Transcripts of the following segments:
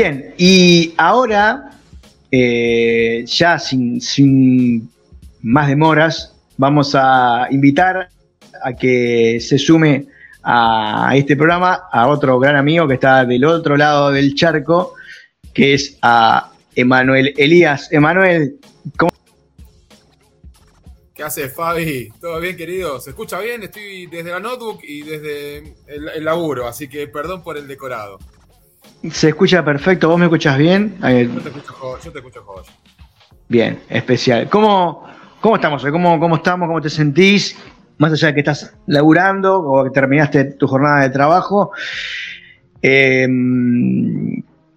Bien, y ahora, eh, ya sin, sin más demoras, vamos a invitar a que se sume a este programa a otro gran amigo que está del otro lado del charco, que es a Emanuel Elías. Emanuel, ¿cómo? ¿Qué hace Fabi? ¿Todo bien, querido? ¿Se escucha bien? Estoy desde la notebook y desde el, laburo, así que perdón por el decorado. Se escucha perfecto, ¿vos me escuchas bien? Yo te escucho, yo te escucho joven. Bien, especial. ¿Cómo, cómo estamos hoy? ¿Cómo, ¿Cómo estamos? ¿Cómo te sentís? Más allá de que estás laburando o que terminaste tu jornada de trabajo, eh,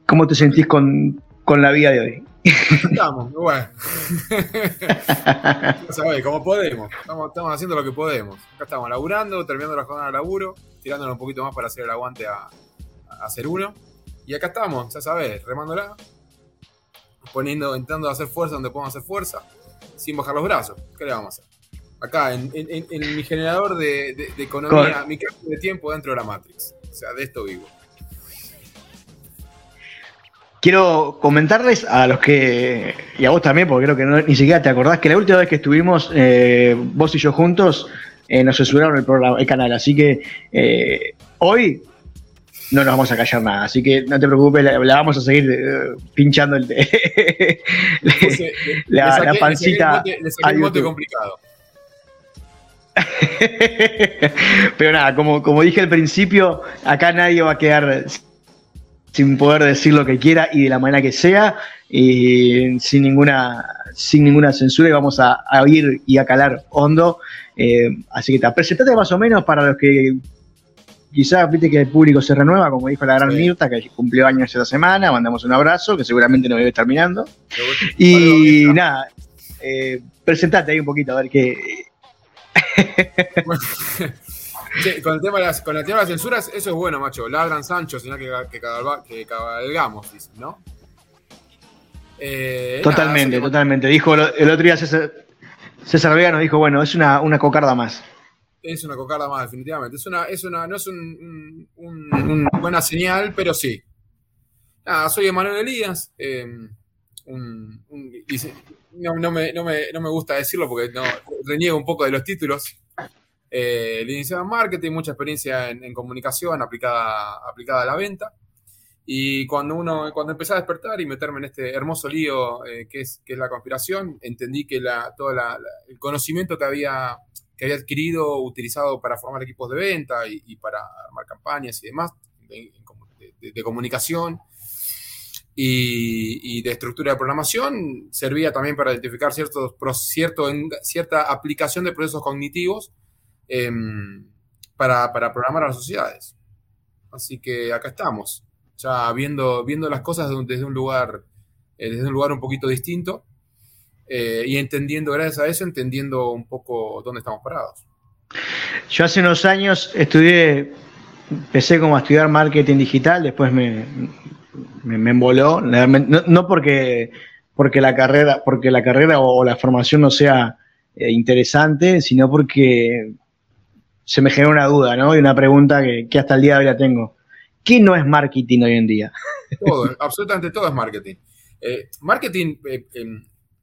¿cómo te sentís con, con la vida de hoy? Estamos, bueno. sabés, como podemos. Estamos, haciendo lo que podemos. Acá estamos laburando, terminando la jornada de laburo, tirándonos un poquito más para hacer el aguante a, hacer uno. Y acá estamos, ya sabés, remándola, poniendo, intentando hacer fuerza donde podemos hacer fuerza, sin bajar los brazos. ¿Qué le vamos a hacer? Acá, en, mi generador de, economía, mi cambio de tiempo dentro de la Matrix. O sea, de esto vivo. Quiero comentarles a los que, y a vos también, porque creo que ni siquiera te acordás, que la última vez que estuvimos eh, vos y yo juntos, eh, nos censuraron el, programa, el canal. Así que eh, hoy no nos vamos a callar nada. Así que no te preocupes, la, vamos a seguir pinchando el, la, pancita. Le complicado. Pero nada, como, como dije al principio, acá nadie va a quedar sin poder decir lo que quiera y de la manera que sea, y sin ninguna, sin ninguna censura y vamos a, oír y a calar hondo. Eh, así que te presentate más o menos para los que quizás viste que el público se renueva, como dijo la gran Mirta, que cumplió años esta semana, mandamos un abrazo, que seguramente nos debe terminando. Y nada, eh, presentate ahí un poquito, a ver qué... con, el tema de las, con el tema de las censuras, eso es bueno, macho. Ladran Sancho, sino que, que, cabalgamos, dicen, ¿no? Eh, totalmente, totalmente. Dijo el otro día César, César Vega nos dijo, bueno, es una, una cocarda más. Es una cocarda más, definitivamente. Es una, es una, no es una buena señal, pero sí. Nada, soy Emanuel Elías. Eh, no, no, me, no, me, no, me, gusta decirlo porque no, reniego un poco de los títulos, eh, licenciado en marketing, mucha experiencia en, comunicación aplicada, aplicada a la venta. Y cuando uno, cuando empecé a despertar y meterme en este hermoso lío eh, que, es, que es la conspiración, entendí que la, todo el conocimiento que había, que había adquirido, utilizado para formar equipos de venta y, para armar campañas y demás, de, comunicación y, de estructura de programación, servía también para identificar ciertos, cierto, cierta aplicación de procesos cognitivos Em, para, programar a las sociedades. Así que acá estamos, ya viendo, viendo las cosas desde un lugar, eh, desde un lugar un poquito distinto eh, y entendiendo, gracias a eso, entendiendo un poco dónde estamos parados. Yo hace unos años estudié, empecé como a estudiar marketing digital, después me, me, emboló, no, porque, porque la carrera, porque la carrera o, la formación no sea eh, interesante, sino porque se me generó una duda, ¿no? Y una pregunta que, hasta el día de hoy la tengo. ¿Qué no es marketing hoy en día? Todo, absolutamente todo es marketing. Eh, marketing eh,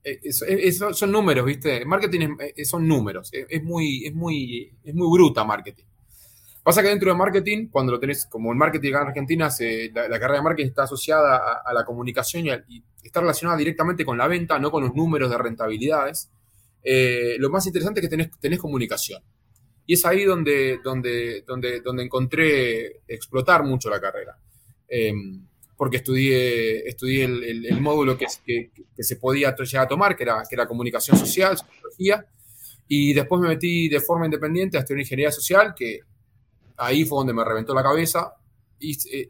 em, eh, son números, ¿viste? Marketing son números. Es, muy, es, muy, es muy bruta marketing. Pasa que dentro de marketing, cuando lo tenés, como el marketing en Argentina, la, carrera de marketing está asociada a, la comunicación y, está relacionada directamente con la venta, no con los números de rentabilidades. lo más interesante es que tenés, tenés comunicación. Y es ahí donde, donde, donde, donde encontré explotar mucho la carrera. Em, porque estudié, estudié el, módulo que, que, se podía llegar a tomar, que era, que era comunicación social, sociología, y después me metí de forma independiente a estudiar ingeniería social, que ahí fue donde me reventó la cabeza, y eh,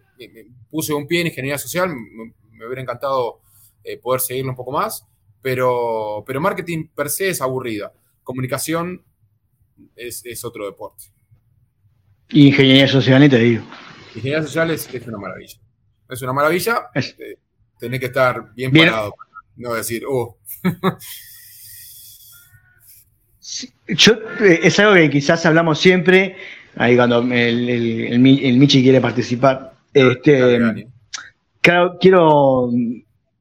puse un pie en ingeniería social, me, hubiera encantado eh, poder seguirlo un poco más, pero, pero marketing per se es aburrida. Comunicación es, otro deporte. Ingeniería social, ni te digo. Ingeniería social es, una maravilla. Es una maravilla. Eh, tenés que estar bien, parado. No decir, oh. Yo, eh, es algo que quizás hablamos siempre, ahí cuando el, el, Michi quiere participar. Este, quiero,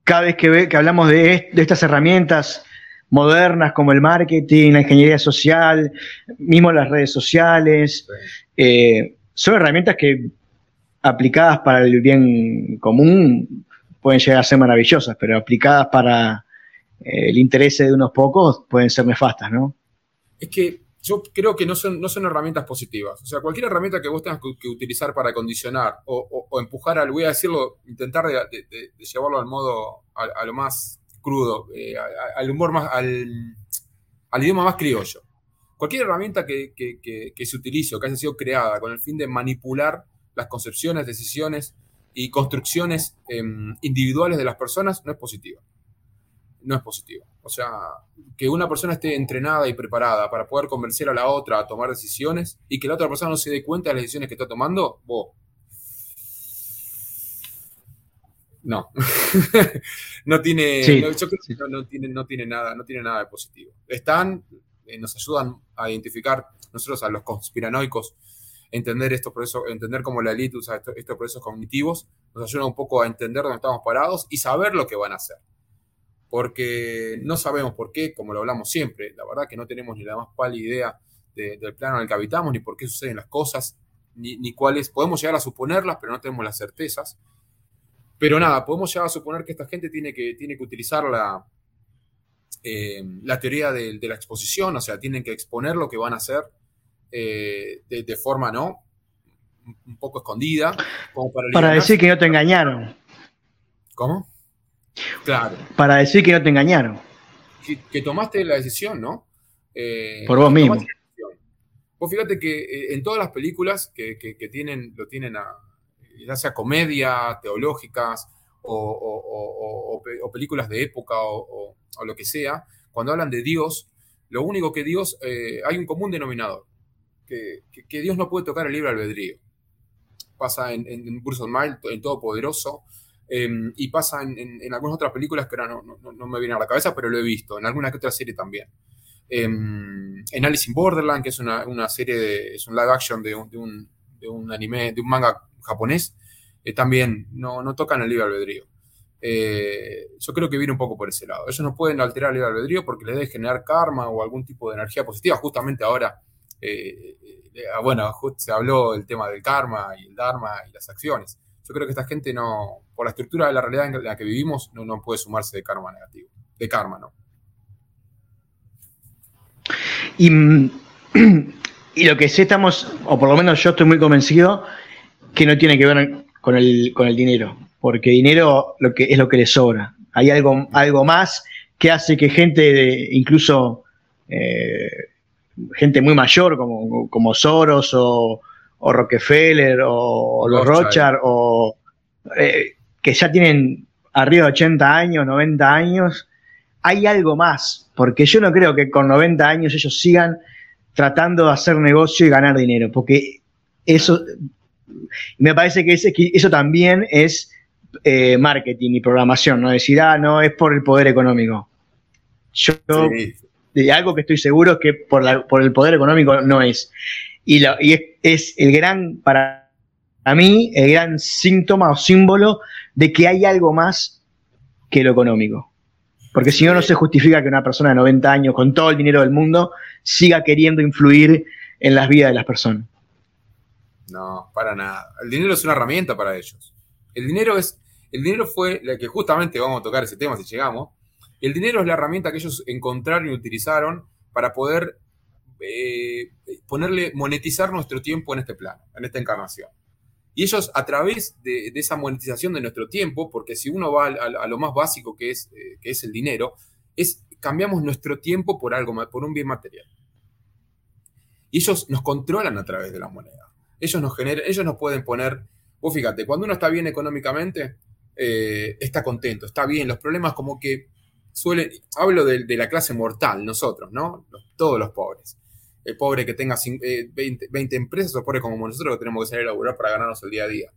cada vez que, ve, que hablamos de, estas herramientas modernas como el marketing, la ingeniería social, mismo las redes sociales, eh, son herramientas que aplicadas para el bien común pueden llegar a ser maravillosas, pero aplicadas para eh, el interés de unos pocos pueden ser nefastas, ¿no? Es que yo creo que no son, no son herramientas positivas. O sea, cualquier herramienta que vos tengas que, utilizar para condicionar o, empujar al, voy a decirlo, intentar de, llevarlo al modo, a, lo más crudo, eh, al humor más, al, idioma más criollo. Cualquier herramienta que, se utilice o que haya sido creada con el fin de manipular las concepciones, decisiones y construcciones em, individuales de las personas no es positiva. No es positiva. O sea, que una persona esté entrenada y preparada para poder convencer a la otra a tomar decisiones y que la otra persona no se dé cuenta de las decisiones que está tomando, vos. No. no tiene. no, tiene, no tiene nada, no tiene nada de positivo. Están, eh, nos ayudan a identificar, nosotros a los conspiranoicos, entender estos procesos, entender cómo la élite usa estos procesos cognitivos, nos ayuda un poco a entender dónde estamos parados y saber lo que van a hacer porque no sabemos por qué, como lo hablamos siempre, la verdad que no tenemos ni la más pálida idea del plano en el que habitamos, ni por qué suceden las cosas, ni, cuáles, podemos llegar a suponerlas, pero no tenemos las certezas. Pero nada, podemos llegar a suponer que esta gente tiene que, tiene que utilizar la, eh, la teoría de, la exposición, o sea, tienen que exponer lo que van a hacer eh, de, forma, ¿no? Un poco escondida. para decir que no te engañaron. ¿Cómo? Claro. Para decir que no te engañaron. Que, tomaste la decisión, ¿no? Eh, Por vos mismo. Vos fíjate que eh, en todas las películas que, tienen, lo tienen a, ya sea comedia, teológicas o, películas de época o, lo que sea, cuando hablan de Dios, lo único que Dios, eh, hay un común denominador, que, Dios no puede tocar el libre albedrío. Pasa en, en Bruce Mile, en Todopoderoso, Em, y pasa en, algunas otras películas que ahora no, me vienen a la cabeza, pero lo he visto, en alguna que otra serie también. Em, en Alice in Borderland, que es una, serie, de, es un live action de un, anime, de un manga japonés, eh, también no, no tocan el libre albedrío. Eh, yo creo que viene un poco por ese lado. Ellos no pueden alterar el libre albedrío porque les debe generar karma o algún tipo de energía positiva. Justamente ahora, eh, bueno, se habló del tema del karma y el dharma y las acciones. Yo creo que esta gente no, por la estructura de la realidad en la que vivimos, no, puede sumarse de karma negativo. De karma, ¿no? Y, lo que sí estamos, o por lo menos yo estoy muy convencido, que no tiene que ver con el, con el dinero, porque dinero lo que, es lo que le sobra. Hay algo, algo más que hace que gente, incluso eh, gente muy mayor como, como Soros o, o Rockefeller o, los Rothschild o eh, que ya tienen arriba de 80 años, 90 años, hay algo más, porque yo no creo que con 90 años ellos sigan tratando de hacer negocio y ganar dinero, porque eso me parece que, eso también es eh, marketing y programación, no decir, ah, no, es por el poder económico. Yo, de algo que estoy seguro es que por, por el poder económico no es. Y, es, el gran, para mí, el gran síntoma o símbolo de que hay algo más que lo económico. Porque si no, no se justifica que una persona de 90 años, con todo el dinero del mundo, siga queriendo influir en las vidas de las personas. No, para nada. El dinero es una herramienta para ellos. El dinero es, el dinero fue la que justamente vamos a tocar ese tema si llegamos. El dinero es la herramienta que ellos encontraron y utilizaron para poder eh, ponerle, monetizar nuestro tiempo en este plano, en esta encarnación. Y ellos a través de, esa monetización de nuestro tiempo, porque si uno va a, lo más básico que es, eh, que es el dinero, es cambiamos nuestro tiempo por algo, por un bien material. Y ellos nos controlan a través de la moneda. Ellos nos generan, ellos nos pueden poner, vos fíjate, cuando uno está bien económicamente, eh, está contento, está bien. Los problemas como que suelen, hablo de, la clase mortal, nosotros, ¿no? todos los pobres el pobre que tenga 20, 20, eh, empresas o pobre como nosotros que tenemos que salir a laburar para ganarnos el día a día.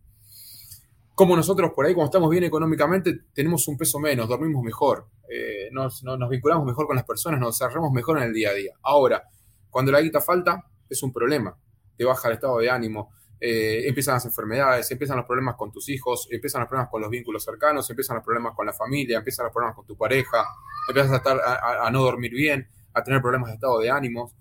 Como nosotros por ahí, cuando estamos bien económicamente, tenemos un peso menos, dormimos mejor, eh, nos, vinculamos mejor con las personas, nos desarrollamos mejor en el día a día. Ahora, cuando la guita falta, es un problema, te baja el estado de ánimo, eh, empiezan las enfermedades, empiezan los problemas con tus hijos, empiezan los problemas con los vínculos cercanos, empiezan los problemas con la familia, empiezan los problemas con tu pareja, empiezas a, estar, a, no dormir bien, a tener problemas de estado de ánimos,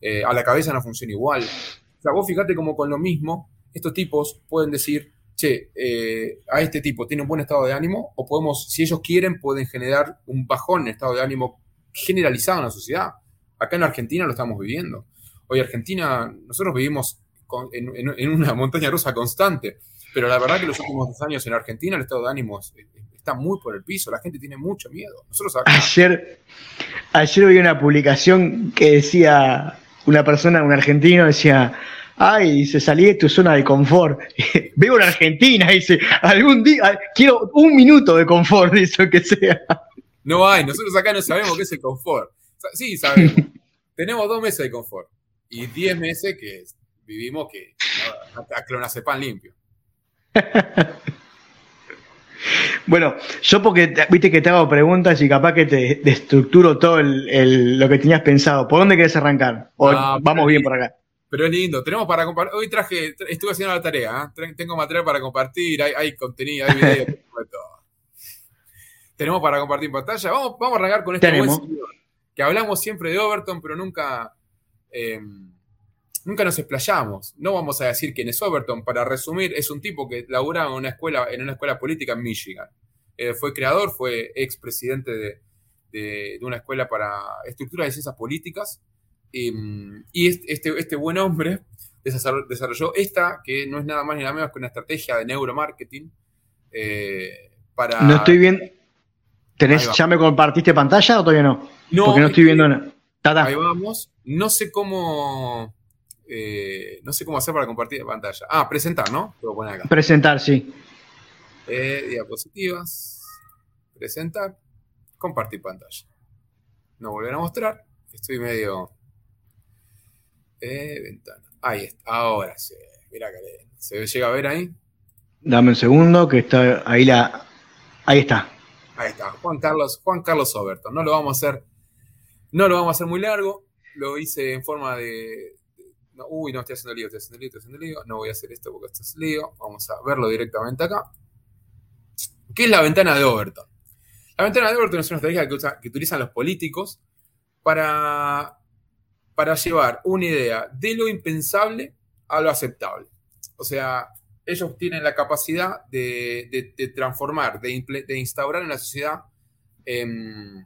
eh, a la cabeza no funciona igual. O sea, vos fíjate como con lo mismo, estos tipos pueden decir, che, eh, a este tipo tiene un buen estado de ánimo, o podemos, si ellos quieren, pueden generar un bajón en estado de ánimo generalizado en la sociedad. Acá en Argentina lo estamos viviendo. Hoy Argentina, nosotros vivimos en, una montaña rusa constante, pero la verdad que los últimos dos años en Argentina el estado de ánimo está muy por el piso, la gente tiene mucho miedo. Nosotros Ayer, ayer vi una publicación que decía, una persona, un argentino, decía, ay, se salí de tu zona de confort. Vivo en Argentina, dice, algún día, quiero un minuto de confort, dice que sea. No hay, nosotros acá no sabemos qué es el confort. Sí, sabemos. Tenemos dos meses de confort y diez meses que vivimos que a clonazepam limpio. Bueno, yo porque viste que te hago preguntas y capaz que te destructuro todo lo que tenías pensado. ¿Por dónde querés arrancar? vamos bien por acá. Pero es lindo, tenemos para compartir. Hoy traje, estuve haciendo la tarea, ¿eh? tengo material para compartir, hay, contenido, hay videos, Tenemos para compartir pantalla. Vamos, vamos a arrancar con este tenemos. que hablamos siempre de Overton, pero nunca. Em, nunca nos explayamos. No vamos a decir quién es Overton. Para resumir, es un tipo que laburaba en una escuela, en una escuela política en Michigan. Eh, fue creador, fue expresidente de, de, una escuela para estructura de ciencias políticas. y este, este buen hombre desarrolló esta, que no es nada más ni nada menos que una estrategia de neuromarketing. Eh, para... No estoy viendo. ¿Tenés, ¿Ya me compartiste pantalla o todavía no? No. Porque no estoy viendo nada. Ahí vamos. No sé cómo. Eh, no sé cómo hacer para compartir pantalla. Ah, presentar, ¿no? poner acá. Presentar, sí. Eh, diapositivas. Presentar. Compartir pantalla. No volver a mostrar. Estoy medio. Eh, ventana. Ahí está. Ahora sí. Mira que ¿Se llega a ver ahí? Dame un segundo, que está ahí la. Ahí está. Ahí está. Juan Carlos, Juan Carlos Oberto. No lo vamos a hacer. No lo vamos a hacer muy largo. Lo hice en forma de, uy, no, estoy haciendo lío, estoy haciendo lío, estoy haciendo lío. No voy a hacer esto porque esto es lío. Vamos a verlo directamente acá. ¿Qué es la ventana de Overton? La ventana de Overton es una estrategia que, utilizan los políticos para, para llevar una idea de lo impensable a lo aceptable. O sea, ellos tienen la capacidad de, transformar, de, instaurar en la sociedad em,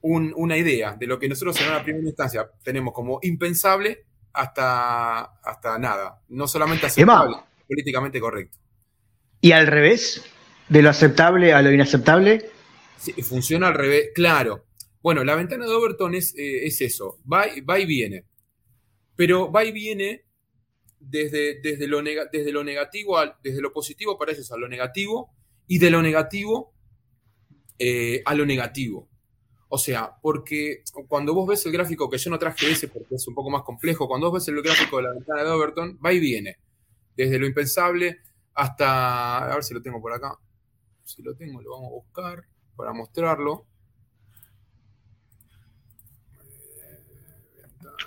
una idea de lo que nosotros en una primera instancia tenemos como impensable hasta, hasta nada. No solamente aceptable, políticamente correcto. ¿Y al revés? ¿De lo aceptable a lo inaceptable? Sí, funciona al revés, claro. Bueno, la ventana de Overton es, eh, es eso, va, va, y viene. Pero va y viene desde, desde, lo, desde lo negativo, desde lo positivo para ellos a lo negativo, y de lo negativo eh, a lo negativo. O sea, porque cuando vos ves el gráfico, que yo no traje ese porque es un poco más complejo, cuando vos ves el gráfico de la ventana de Overton, va y viene. Desde lo impensable hasta. A ver si lo tengo por acá. Si lo tengo, lo vamos a buscar para mostrarlo.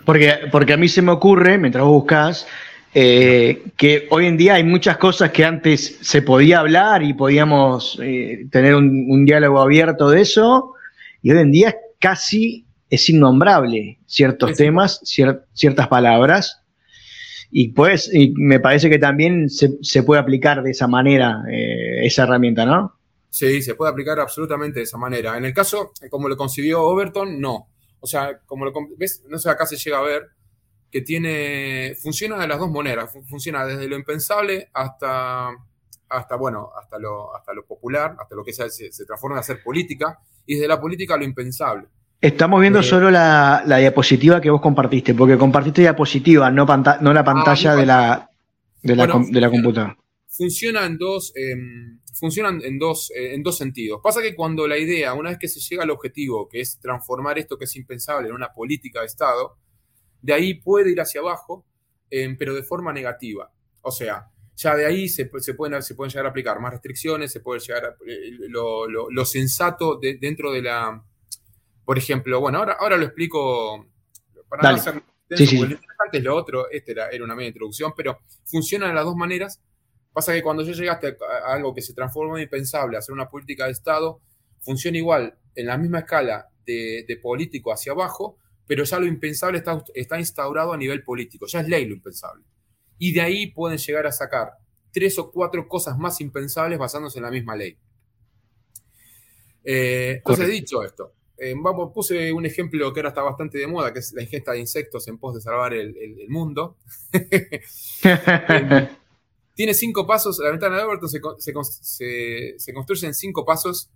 Porque, porque a mí se me ocurre, mientras vos buscas, eh, que hoy en día hay muchas cosas que antes se podía hablar y podíamos eh, tener un, diálogo abierto de eso, y hoy en día casi es innombrable ciertos temas, ciertas palabras, y pues y me parece que también se, puede aplicar de esa manera eh, esa herramienta, ¿no? Sí, se puede aplicar absolutamente de esa manera. En el caso, como lo concibió Overton, no. O sea, como lo ves, no sé, acá se llega a ver que tiene, funciona de las dos maneras, funciona desde lo impensable hasta, hasta bueno, hasta lo, hasta lo popular, hasta lo que se, se transforma en hacer política, y desde la política lo impensable. Estamos viendo eh, solo la, diapositiva que vos compartiste, porque compartiste diapositiva, no, no la pantalla ah, de, la, de, la, computadora. Funciona en dos, em, funcionan en dos, eh, en dos sentidos. Pasa que cuando la idea, una vez que se llega al objetivo, que es transformar esto que es impensable en una política de Estado, de ahí puede ir hacia abajo, pero de forma negativa. O sea, ya de ahí se, pueden, se pueden llegar a aplicar más restricciones, se puede llegar a, eh, lo, sensato dentro de la... Por ejemplo, bueno, ahora, ahora lo explico para no hacer... interesante lo otro, este era, era una media introducción, pero funciona de las dos maneras. Pasa que cuando ya llegaste a algo que se transforma en impensable, hacer una política de Estado, funciona igual en la misma escala de, de político hacia abajo, pero ya lo impensable está, está instaurado a nivel político, ya es ley lo impensable. Y de ahí pueden llegar a sacar tres o cuatro cosas más impensables basándose en la misma ley. Eh, entonces, dicho esto, eh, vamos, puse un ejemplo que ahora está bastante de moda, que es la ingesta de insectos en pos de salvar el, mundo. Eh, tiene cinco pasos, la ventana de Overton se, construye en cinco pasos,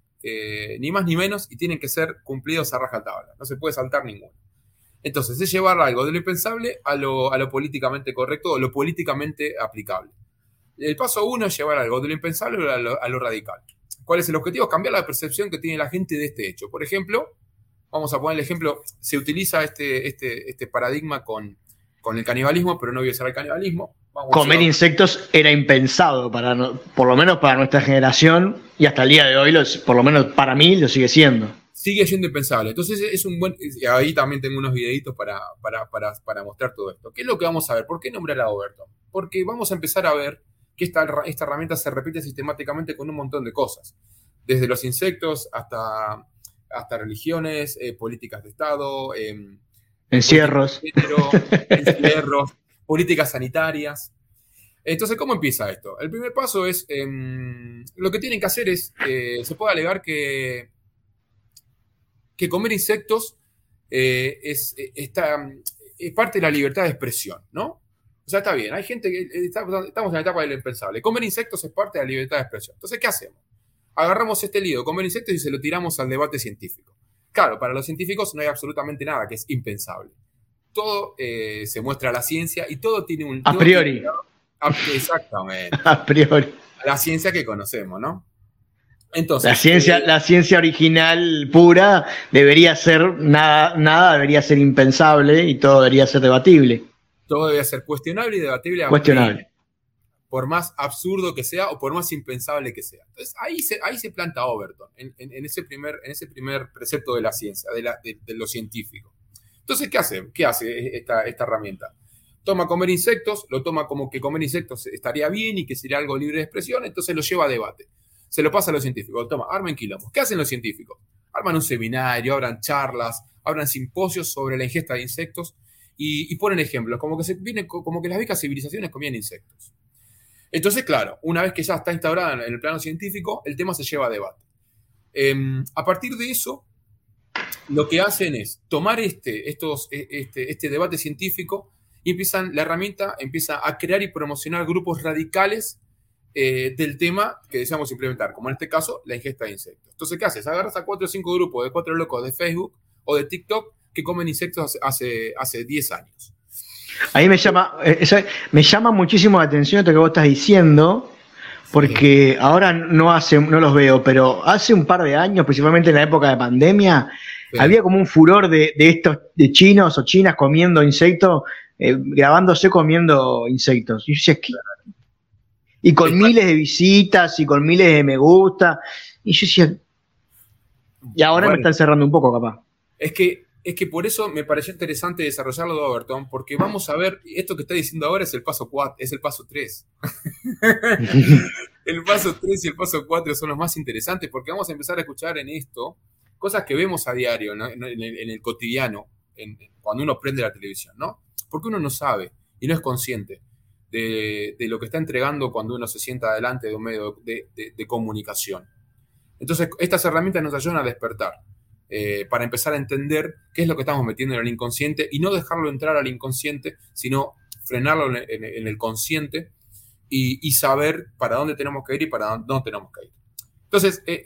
ni más ni menos, y tienen que ser cumplidos a rajatabla. No se puede saltar ninguno. Entonces, es llevar algo de lo impensable a lo, a lo políticamente correcto o lo políticamente aplicable. El paso uno es llevar algo de lo impensable a lo, radical. ¿Cuál es el objetivo? Cambiar la percepción que tiene la gente de este hecho. Por ejemplo, vamos a poner el ejemplo, se utiliza este, este, este paradigma con, con el canibalismo, pero no voy a usar el canibalismo. Comer insectos era impensado, para por lo menos para nuestra generación, y hasta el día de hoy, por lo menos para mí, lo sigue siendo. Sigue siendo impensable. Entonces es un buen... Ahí también tengo unos videitos para, para, para, para mostrar todo esto. ¿Qué es lo que vamos a ver? ¿Por qué nombrar a Overton? Porque vamos a empezar a ver que esta, esta herramienta se repite sistemáticamente con un montón de cosas, desde los insectos hasta, hasta religiones, eh, políticas de Estado, em, encierros. encierros, políticas sanitarias. Entonces, ¿cómo empieza esto? El primer paso es, em, lo que tienen que hacer es, eh, se puede alegar que, que comer insectos eh, es, está, es parte de la libertad de expresión, ¿no? O sea, está bien, hay gente que eh, estamos en la etapa del impensable. Comer insectos es parte de la libertad de expresión. Entonces, ¿qué hacemos? Agarramos este lío, comer insectos y se lo tiramos al debate científico. Claro, para los científicos no hay absolutamente nada que es impensable. Todo eh, se muestra a la ciencia y todo tiene un... A priori. exactamente. A priori. La ciencia que conocemos, ¿no? Entonces, la ciencia, eh, la ciencia original pura debería ser nada, nada debería ser impensable y todo debería ser debatible todo debe ser cuestionable y debatible. Cuestionable. Por más absurdo que sea o por más impensable que sea. Entonces ahí se, ahí se planta Overton, en, ese primer, en ese primer precepto de la ciencia, de, lo científico. Entonces, ¿qué hace? ¿Qué hace esta, esta herramienta? Toma comer insectos, lo toma como que comer insectos estaría bien y que sería algo libre de expresión, entonces lo lleva a debate. Se lo pasa a los científicos. Toma, armen quilombos. ¿Qué hacen los científicos? Arman un seminario, abran charlas, abran simposios sobre la ingesta de insectos y, ponen ejemplos, como que, se viene, como que las viejas civilizaciones comían insectos. Entonces, claro, una vez que ya está instaurada en el plano científico, el tema se lleva a debate. Em, a partir de eso, lo que hacen es tomar este, estos, e, este, este debate científico y empiezan, la herramienta empieza a crear y promocionar grupos radicales eh, del tema que deseamos implementar, como en este caso, la ingesta de insectos. Entonces, ¿qué haces? Agarras a cuatro o cinco grupos de cuatro locos de Facebook o de TikTok que comen insectos hace, hace 10 años. Ahí me llama, eh, me llama muchísimo la atención esto que vos estás diciendo, porque ahora no, hace, no los veo, pero hace un par de años, principalmente en la época de pandemia, había como un furor de, estos de chinos o chinas comiendo insectos, eh, grabándose comiendo insectos. Y, y con miles de visitas y con miles de me gusta. Y yo decía, y ahora me están cerrando un poco, capaz. Es que es que por eso me pareció interesante desarrollarlo de Overton, porque vamos a ver, esto que está diciendo ahora es el paso 4, es el paso 3. el paso 3 y el paso 4 son los más interesantes, porque vamos a empezar a escuchar en esto cosas que vemos a diario, en, el, cotidiano, cuando uno prende la televisión, ¿no? Porque uno no sabe y no es consciente de, lo que está entregando cuando uno se sienta delante de un medio de comunicación. Entonces, estas herramientas nos ayudan a despertar eh, para empezar a entender qué es lo que estamos metiendo en el inconsciente y no dejarlo entrar al inconsciente, sino frenarlo en, el consciente y, saber para dónde tenemos que ir y para dónde no tenemos que ir. Entonces, eh,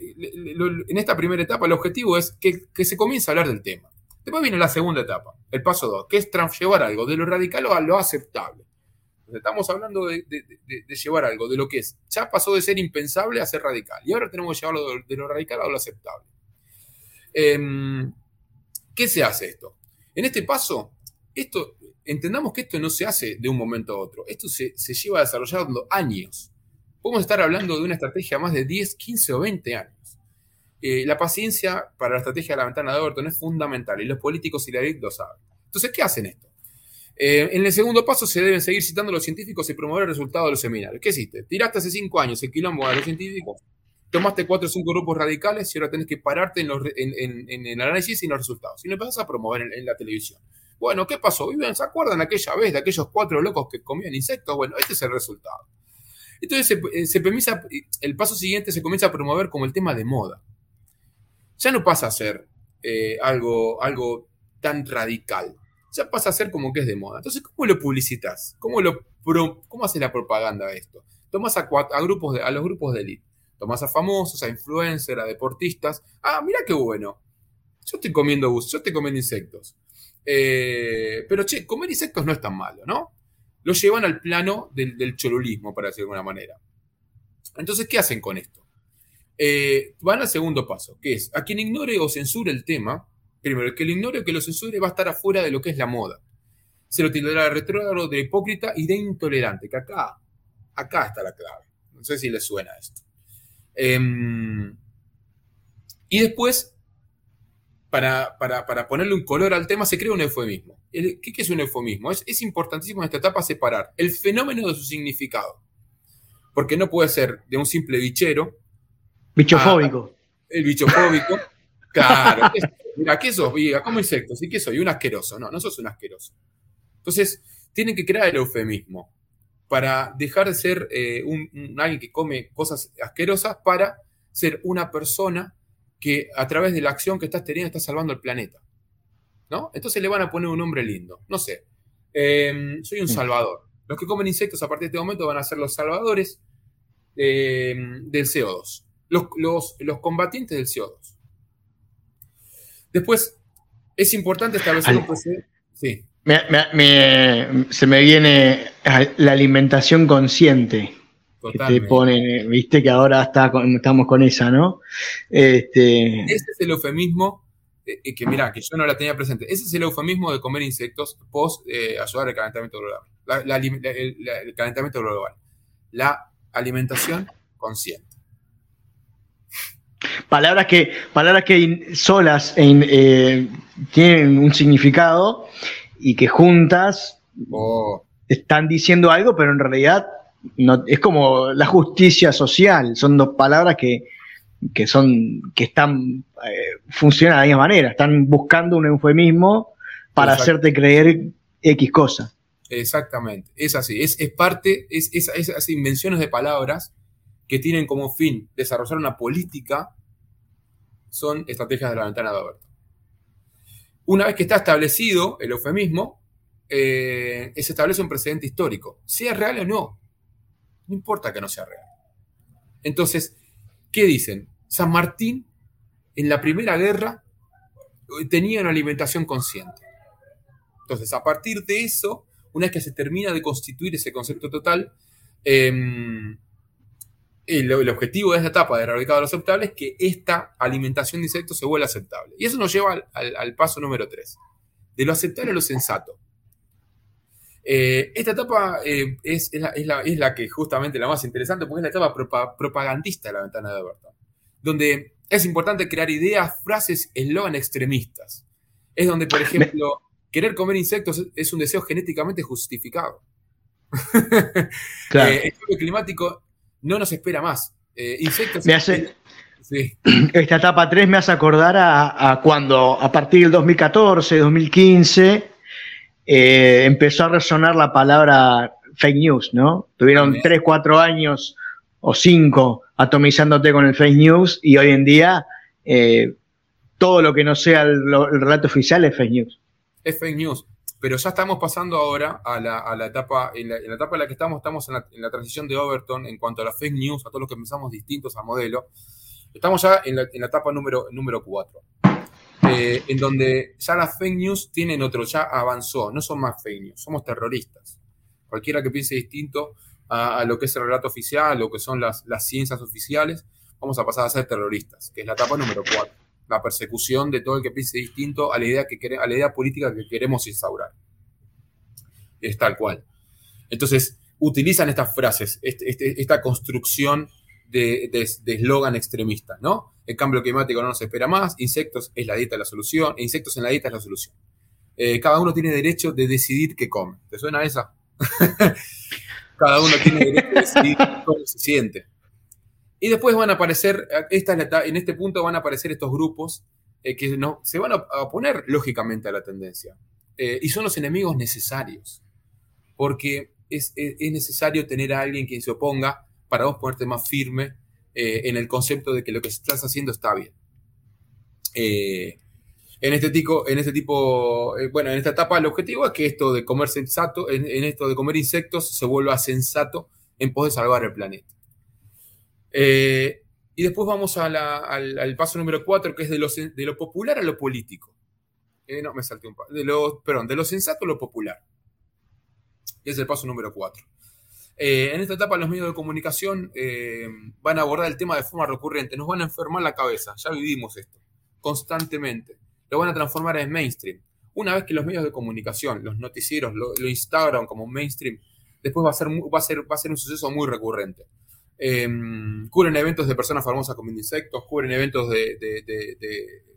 en esta primera etapa el objetivo es que, se comience a hablar del tema. Después viene la segunda etapa, el paso 2, que es llevar algo de lo radical a lo aceptable. Estamos hablando de, llevar algo de lo que es, ya pasó de ser impensable a ser radical. Y ahora tenemos que llevarlo de lo radical a lo aceptable. Em, ¿Qué se hace esto? En este paso, esto, entendamos que esto no se hace de un momento a otro. Esto se, lleva desarrollando años. Podemos estar hablando de una estrategia más de 10, 15 o 20 años. Eh, la paciencia para la estrategia de la ventana de Overton es fundamental y los políticos y la élite lo saben. Entonces, ¿qué hacen esto? Eh, en el segundo paso se deben seguir citando a los científicos y promover el resultado de los seminarios. ¿Qué hiciste? Tiraste hace cinco años el quilombo a los científicos, tomaste cuatro o cinco grupos radicales y ahora tenés que pararte en, el análisis y en los resultados. Y lo empezás a promover en, la televisión. Bueno, ¿qué pasó? ¿Se acuerdan aquella vez de aquellos cuatro locos que comían insectos? Bueno, este es el resultado. Entonces se, eh, el paso siguiente se comienza a promover como el tema de moda. Ya no pasa a ser eh, algo, algo tan radical. Ya pasa a ser como que es de moda. Entonces, ¿cómo lo publicitas? ¿Cómo, lo cómo hace la propaganda de esto? Tomas a, grupos a los grupos de élite. Tomás a famosos, a influencers, a deportistas. Ah, mira qué bueno. Yo estoy comiendo bus, yo estoy comiendo insectos. Eh, pero che, comer insectos no es tan malo, ¿no? Lo llevan al plano del, cholulismo, para decirlo de alguna manera. Entonces, ¿qué hacen con esto? Eh, van al segundo paso, que es a quien ignore o censure el tema, primero, el que lo ignore o que lo censure va a estar afuera de lo que es la moda. Se lo tildará de retrógrado, de hipócrita y de intolerante, que acá, acá está la clave. No sé si les suena esto. Em, y después, para, ponerle un color al tema, se crea un eufemismo. ¿Qué, es un eufemismo? Es, es, importantísimo en esta etapa separar el fenómeno de su significado. Porque no puede ser de un simple bichero. Bichofóbico. el bichofóbico. claro. Mira, ¿qué sos? Viga, como insectos. ¿Y qué soy? Un asqueroso. No, no sos un asqueroso. Entonces, tienen que crear el eufemismo para dejar de ser eh, un, alguien que come cosas asquerosas para ser una persona que a través de la acción que estás teniendo está salvando el planeta. ¿No? Entonces le van a poner un nombre lindo. No sé. Em, soy un salvador. Los que comen insectos a partir de este momento van a ser los salvadores em, del CO2. Los, los, combatientes del CO2. Después, es importante establecer un Sí se me viene la alimentación consciente. Que te ponen, viste que ahora está estamos con esa, ¿no? Este... Ese es el eufemismo, eh, eh, que mira, que yo no la tenía presente. Ese es el eufemismo de comer insectos post eh, ayudar al calentamiento global. el calentamiento global. La alimentación consciente. Palabras que, palabras que solas tienen un significado y que juntas oh. están diciendo algo, pero en realidad no, es como la justicia social, son dos palabras que, son, que están, eh, funcionan de la misma manera, están buscando un eufemismo para hacerte creer X cosa. Exactamente, es así, es, parte, es, esas invenciones de palabras que tienen como fin desarrollar una política, son estrategias de la ventana de Alberto. Una vez que está establecido el eufemismo, eh, se establece un precedente histórico, sea real o no. No importa que no sea real. Entonces, ¿qué dicen? San Martín en la Primera Guerra tenía una alimentación consciente. Entonces, a partir de eso, una vez que se termina de constituir ese concepto total, em, el, objetivo de esta etapa de erradicado lo aceptable es que esta alimentación de insectos se vuelva aceptable. Y eso nos lleva al, paso número 3, de lo aceptable a lo sensato. Eh, esta etapa eh, es, la, que justamente la más interesante porque es la etapa propagandista de la ventana de Overton, donde es importante crear ideas, frases, eslogan extremistas. Es donde, por ejemplo, querer comer insectos es un deseo genéticamente justificado. Claro. Eh, el cambio climático no nos espera más. Eh, insectos. Me hace, Esta etapa 3 me hace acordar a, cuando a partir del 2014, 2015, eh, empezó a resonar la palabra fake news, ¿no? Tuvieron 3, 4 años o 5 atomizándote con el fake news y hoy en día eh, todo lo que no sea el, el relato oficial es fake news. Es fake news pero ya estamos pasando ahora a la, etapa, en la, etapa en la que estamos, estamos en la, transición de Overton en cuanto a las fake news, a todos los que pensamos distintos al modelo. Estamos ya en la, etapa número, número 4, eh, en donde ya las fake news tienen otro, ya avanzó, no son más fake news, somos terroristas. Cualquiera que piense distinto a, lo que es el relato oficial, lo que son las, ciencias oficiales, vamos a pasar a ser terroristas, que es la etapa número 4 la persecución de todo el que piense distinto a la idea, que a la idea política que queremos instaurar. Es tal cual. Entonces, utilizan estas frases, este, este, esta construcción de eslogan extremista, ¿no? El cambio climático no nos espera más, insectos es la dieta la solución, e insectos en la dieta es la solución. eh, cada uno tiene derecho de decidir qué come. ¿Te suena esa? cada uno tiene derecho de decidir cómo se siente. Y después van a aparecer, en este punto van a aparecer estos grupos eh, que no, se van a oponer lógicamente a la tendencia. Eh, y son los enemigos necesarios. Porque es, necesario tener a alguien quien se oponga para vos ponerte más firme en el concepto de que lo que estás haciendo está bien. En este, tipo, en este tipo, eh, bueno, en esta etapa el objetivo es que esto de comer sensato, en, esto de comer insectos, se vuelva sensato en pos de salvar el planeta. Eh, y después vamos al, paso número 4, que es de lo, de lo popular a lo político. Eh, no, me salté un paso. De lo, perdón, de lo sensato a lo popular. es el paso número 4. en esta etapa los medios de comunicación van a abordar el tema de forma recurrente, nos van a enfermar la cabeza, ya vivimos esto, constantemente lo van a transformar en mainstream. Una vez que los medios de comunicación, los noticieros lo, lo instauran como mainstream, después va a ser, va a ser, va a ser un suceso muy recurrente. Em, cubren eventos de personas famosas comiendo insectos, cubren eventos de,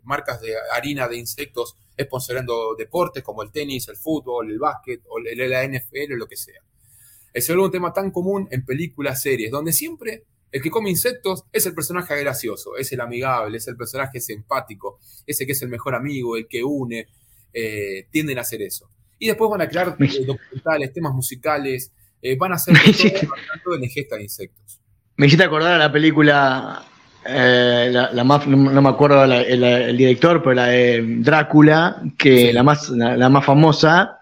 marcas de harina de insectos sponsorando deportes como el tenis, el fútbol, el básquet o la NFL o lo que sea. Es un tema tan común en películas, series, donde siempre el que come insectos es el personaje gracioso, es el amigable, es el personaje simpático, ese que es el mejor amigo, el que une, eh, tienden a hacer eso. Y después van a crear eh, documentales, temas musicales, eh, van a hacer todo, de ingesta de insectos. Me hiciste acordar a la película, la, más, no, me acuerdo el, director, pero la de Drácula, que la, más, la, más famosa,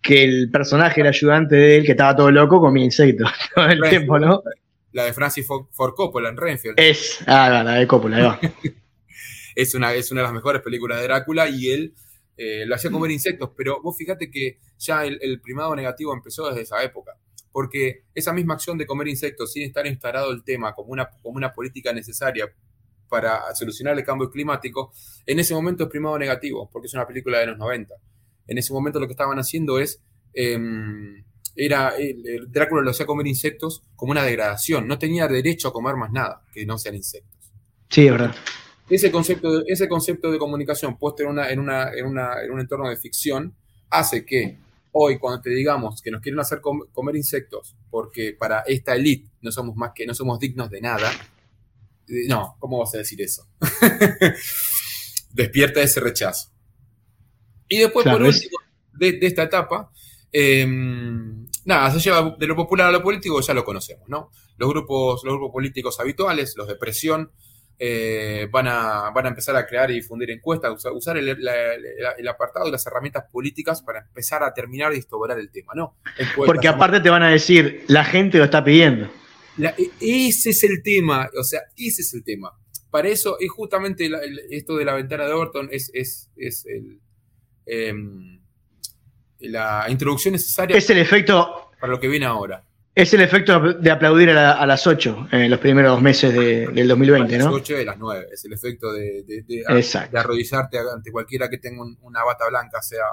que el personaje, el ayudante de él, que estaba todo loco, comía insectos todo el tiempo, ¿no? la de Francis Ford Coppola en Renfield. Es, ah, la de Coppola, es, una, es una de las mejores películas de Drácula y él eh, lo hacía comer insectos, pero vos fíjate que ya el, primado negativo empezó desde esa época, porque esa misma acción de comer insectos sin estar instalado el tema como una, como una política necesaria para solucionar el cambio climático, en ese momento es primado negativo, porque es una película de los 90. En ese momento lo que estaban haciendo es... Em, era el, Drácula lo hacía comer insectos como una degradación, no tenía derecho a comer más nada que no sean insectos. Sí, es verdad. Ese concepto, ese concepto de comunicación puesto en, una, en, una, en, una, en un entorno de ficción hace que hoy cuando te digamos que nos quieren hacer comer insectos porque para esta elite no somos más que no somos dignos de nada, eh, no, ¿cómo vas a decir eso? Despierta ese rechazo. Y después, por último, de, de, esta etapa, eh, nada, se lleva de lo popular a lo político, ya lo conocemos, ¿no? Los grupos, los grupos políticos habituales, los de presión, eh, van, a, van a empezar a crear y difundir encuestas, usar, el, apartado de las herramientas políticas para empezar a terminar de instaurar el tema, ¿no? Porque aparte te van a decir, la gente lo está pidiendo. E, ese es el tema, o sea, ese es el tema. Para eso es justamente esto de la ventana de Overton, es, es, el... Em, la introducción necesaria es el efecto, para lo que viene ahora. Es el efecto de aplaudir a, las 8 en los primeros meses del 2020, ¿no? A las 8 y las 9. Es el efecto de, de, arrodillarte ante cualquiera que tenga una bata blanca, sea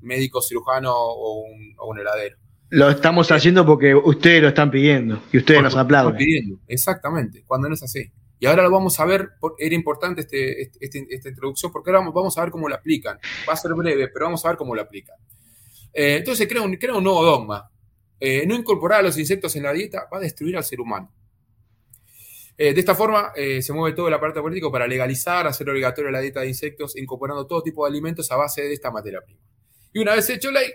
médico, cirujano o un, heladero. Lo estamos haciendo porque ustedes lo están pidiendo y ustedes nos aplauden. Pidiendo. Exactamente, cuando no es así. Y ahora lo vamos a ver, era importante este, este, este, esta introducción porque ahora vamos a ver cómo lo aplican. Va a ser breve, pero vamos a ver cómo lo aplican. Eh, entonces crea un, crea un nuevo dogma. Eh, no incorporar a los insectos en la dieta va a destruir al ser humano. Eh, de esta forma se mueve todo el aparato político para legalizar, hacer obligatoria la dieta de insectos, incorporando todo tipo de alimentos a base de esta materia prima. Y una vez hecho ley,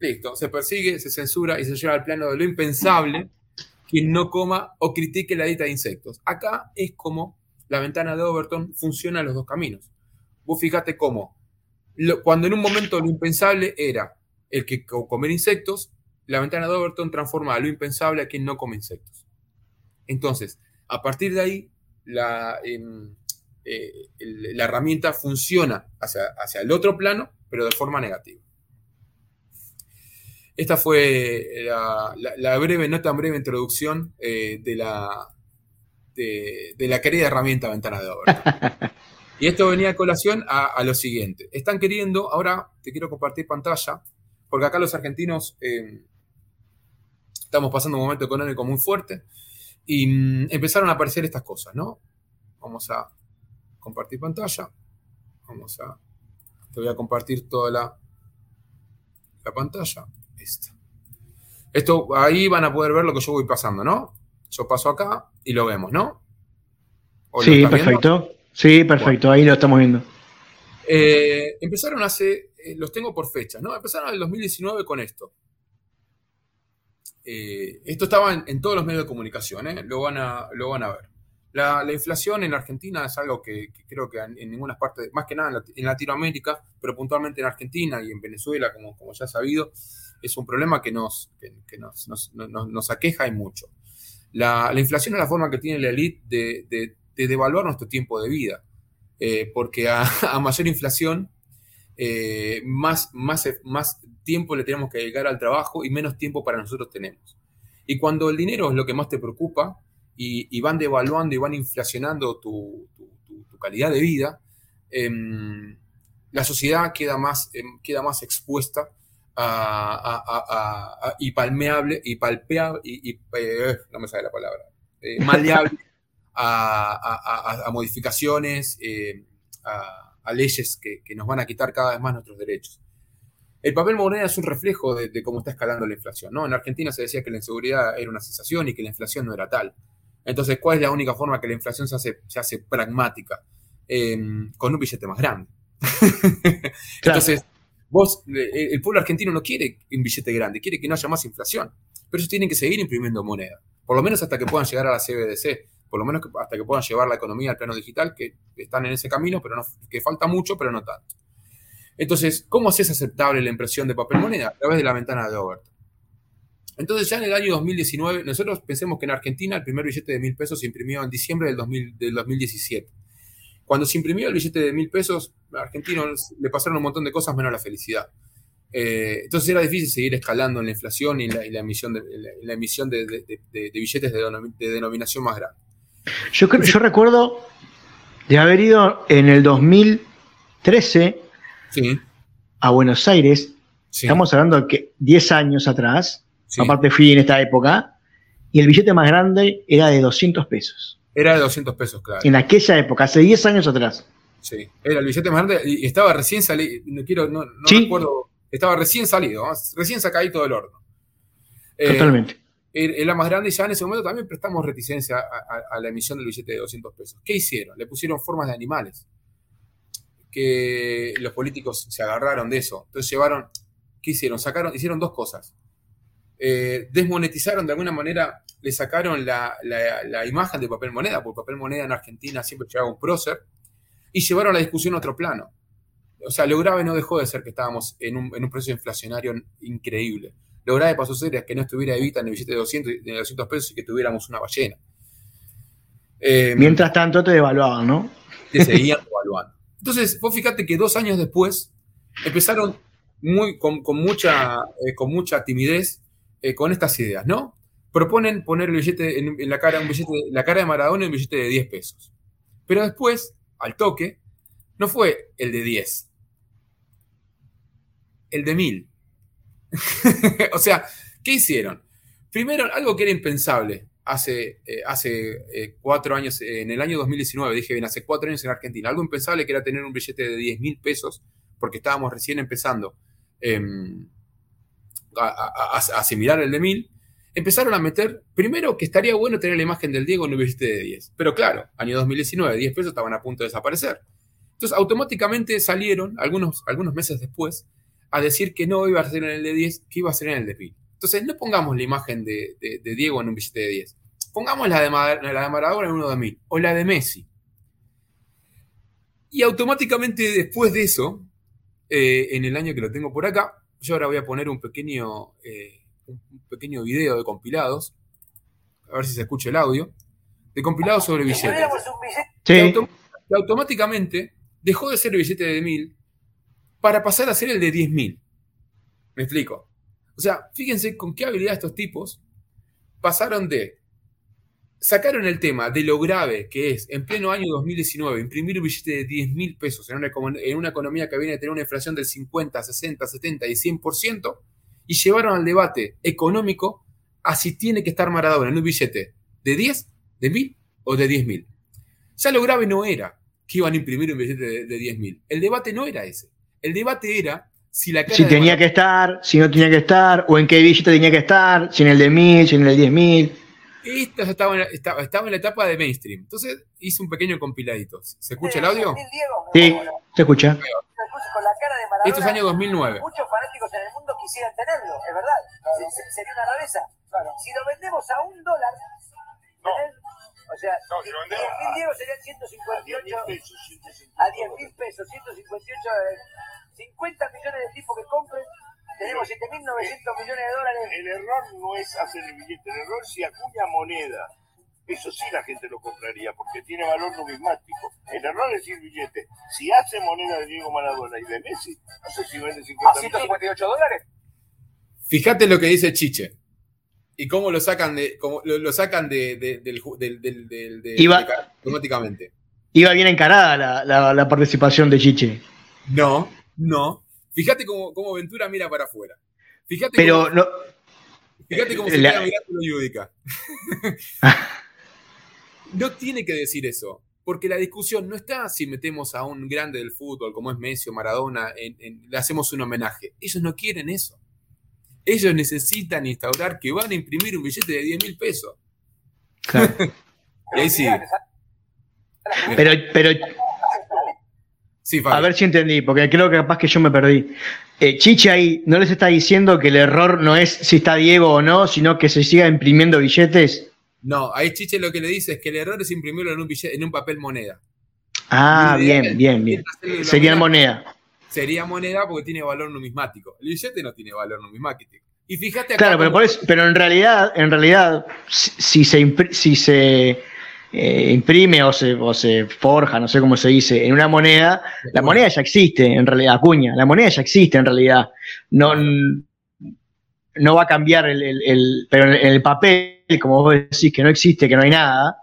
listo, se persigue, se censura y se lleva al plano de lo impensable quien no coma o critique la dieta de insectos. Acá es como la ventana de Overton funciona en los dos caminos. Vos fíjate cómo, cuando en un momento lo impensable era el que comer insectos, la ventana de Overton transforma a lo impensable a quien no come insectos. Entonces, a partir de ahí, la, em, eh, la herramienta funciona hacia, hacia, el otro plano, pero de forma negativa. Esta fue la, breve, no tan breve introducción eh, de, la, de, la querida herramienta ventana de Overton. Y esto venía a colación a, a, lo siguiente. Están queriendo, ahora te quiero compartir pantalla, porque acá los argentinos eh, estamos pasando un momento económico muy fuerte y mm, empezaron a aparecer estas cosas, ¿no? Vamos a compartir pantalla. Vamos a. Te voy a compartir toda la la pantalla. Esta. Esto, ahí van a poder ver lo que yo voy pasando, ¿no? Yo paso acá y lo vemos, ¿no? Sí, perfecto. Sí, perfecto, ahí lo estamos viendo. Eh, empezaron hace, eh, los tengo por fecha, ¿no? Empezaron en el 2019 con esto. Eh, esto estaba en, todos los medios de comunicación, ¿eh? lo, van a, lo van a ver. La, inflación en Argentina es algo que, creo que en, ninguna parte, más que nada en, Latinoamérica, pero puntualmente en Argentina y en Venezuela, como, como ya sabido, es un problema que nos, que, nos, aqueja y mucho. La, la, inflación es la forma que tiene la élite de, de, de, devaluar nuestro tiempo de vida, eh, porque a, mayor inflación, más, más, más tiempo le tenemos que dedicar al trabajo y menos tiempo para nosotros tenemos. Y cuando el dinero es lo que más te preocupa y, van devaluando y van inflacionando tu, tu, calidad de vida, em, la sociedad queda más, em, queda más expuesta y palmeable y palpeable y, eh, no me sale la palabra eh, maleable a, modificaciones eh, a, leyes que, nos van a quitar cada vez más nuestros derechos el papel moneda es un reflejo de, cómo está escalando la inflación ¿no? en Argentina se decía que la inseguridad era una sensación y que la inflación no era tal entonces ¿cuál es la única forma que la inflación se hace, se hace pragmática? con un billete más grande entonces Vos, eh, el pueblo argentino no quiere un billete grande, quiere que no haya más inflación. Pero ellos tienen que seguir imprimiendo moneda. Por lo menos hasta que puedan llegar a la CBDC. Por lo menos hasta que puedan llevar la economía al plano digital, que están en ese camino, pero no, que falta mucho, pero no tanto. Entonces, ¿cómo es aceptable la impresión de papel moneda? A través de la ventana de Overton. Entonces, ya en el año 2019, nosotros pensemos que en Argentina el primer billete de mil pesos se imprimió en diciembre del, 2000, del 2017. Cuando se imprimió el billete de mil pesos, a argentinos le pasaron un montón de cosas menos la felicidad. Eh, entonces era difícil seguir escalando en la inflación y la, emisión, de, la, emisión de, billetes de, denominación más grande. Yo, yo recuerdo de haber ido en el 2013 a Buenos Aires. Estamos hablando de que 10 años atrás, aparte fui en esta época, y el billete más grande era de 200 pesos. Era de 200 pesos, claro. En aquella época, hace 10 años atrás. Sí, era el billete más grande y estaba recién salido, no quiero, no, no recuerdo, estaba recién salido, recién sacadito del horno. Eh, Totalmente. Era más grande y ya en ese momento también prestamos reticencia a, la emisión del billete de 200 pesos. ¿Qué hicieron? Le pusieron formas de animales. Que los políticos se agarraron de eso. Entonces llevaron, ¿qué hicieron? Sacaron, hicieron dos cosas. Eh, desmonetizaron de alguna manera le sacaron la, imagen de papel moneda, porque papel moneda en Argentina siempre llevaba un prócer, y llevaron la discusión a otro plano. O sea, lo grave no dejó de ser que estábamos en un, proceso inflacionario increíble. Lo grave pasó a ser que no estuviera Evita en el billete de 200, de 200 pesos y que tuviéramos una ballena. Eh, Mientras tanto te devaluaban, ¿no? Te seguían devaluando. Entonces, vos fíjate que dos años después empezaron muy, con, mucha, eh, con mucha timidez eh, con estas ideas, ¿no? proponen poner el billete en, la cara, un billete, la cara de Maradona en un billete de 10 pesos. Pero después, al toque, no fue el de 10, el de 1000. o sea, ¿qué hicieron? Primero, algo que era impensable hace, eh, hace eh, cuatro años, en el año 2019, dije bien, hace cuatro años en Argentina, algo impensable que era tener un billete de 10 mil pesos, porque estábamos recién empezando em, a, asimilar el de 1000 empezaron a meter, primero que estaría bueno tener la imagen del Diego en un billete de 10. Pero claro, año 2019, 10 pesos estaban a punto de desaparecer. Entonces, automáticamente salieron, algunos, algunos meses después, a decir que no iba a ser en el de 10, que iba a ser en el de 1000. Entonces, no pongamos la imagen de, Diego en un billete de 10. Pongamos la de, la de Maradona en uno de 1000, o la de Messi. Y automáticamente después de eso, eh, en el año que lo tengo por acá, yo ahora voy a poner un pequeño... Eh, un pequeño video de compilados, a ver si se escucha el audio, de compilados sobre billetes. Que, automáticamente dejó de ser el billete de 1000 para pasar a ser el de 10.000. ¿Me explico? O sea, fíjense con qué habilidad estos tipos pasaron de sacaron el tema de lo grave que es en pleno año 2019 imprimir un billete de 10 mil pesos en una, economía que viene a tener una inflación del 50, 60, 70 y 100%, y llevaron al debate económico a si tiene que estar Maradona en un billete de 10, de 1000 o de 10.000. Ya lo grave no era que iban a imprimir un billete de, de 10.000. El debate no era ese. El debate era si la cara Si tenía Maradona- que estar, si no tenía que estar, o en qué billete tenía que estar, si en el de mil, si en el de diez mil. Esto estaba en, la, estaba, estaba en la etapa de mainstream. Entonces hice un pequeño compiladito. ¿Se escucha el audio? Sí, se escucha. con la cara de Maradona. Esto es año 2009. Muchos fanáticos en el mundo quisieran tenerlo, es verdad. Se- sería una rareza. Si lo vendemos a un dólar, ¿tenés? o sea, No, si lo vendemos 10 mil a- Diego serían A 10 158 mil pesos, 150. a 10 mil pesos, 158, eh, 50 millones de tipos que compren, tenemos 7.900 millones de dólares. El error no es hacer el billete, el error es si acuña moneda. Eso sí la gente lo compraría porque tiene valor numismático. El error es el billete. Si hace moneda de Diego Maradona y de Messi, no sé si vende 50 ¿A millones. 158 dólares? Fíjate lo que dice Chiche. Y cómo lo sacan de. Cómo lo, lo sacan de, de- del, ju- del, del, del- de- Iba- de- automáticamente. Iba bien encarada la, la- la participación de Chiche. No, no. Fíjate cómo, cómo Ventura mira para afuera. Fíjate Pero cómo, no, fíjate cómo se la- queda mirando lo Yudica. no tiene que decir eso. Porque la discusión no está si metemos a un grande del fútbol como es Messi o Maradona, en- en- le hacemos un homenaje. Ellos no quieren eso. Ellos necesitan instaurar que van a imprimir un billete de 10 mil pesos. claro. Y ahí sí. pero, pero Sí, Fabio. a ver si entendí, porque creo que capaz que yo me perdí. Eh, Chiche ahí no les está diciendo que el error no es si está Diego o no, sino que se siga imprimiendo billetes. No, ahí Chiche lo que le dice es que el error es imprimirlo en un, billete, en un papel moneda. Ah, bien, bien, bien. Sería moneda. Sería moneda porque tiene valor numismático. El billete no tiene valor numismático. Y fíjate acá. Claro, pero, por eso- pero en realidad, en realidad, si, si se, impri- si se eh, imprime o se, o se forja, no sé cómo se dice, en una moneda, la moneda ya existe, en realidad, acuña, la moneda ya existe en realidad. No, no va a cambiar el, el- el- pero en el papel, como vos decís que no existe, que no hay nada,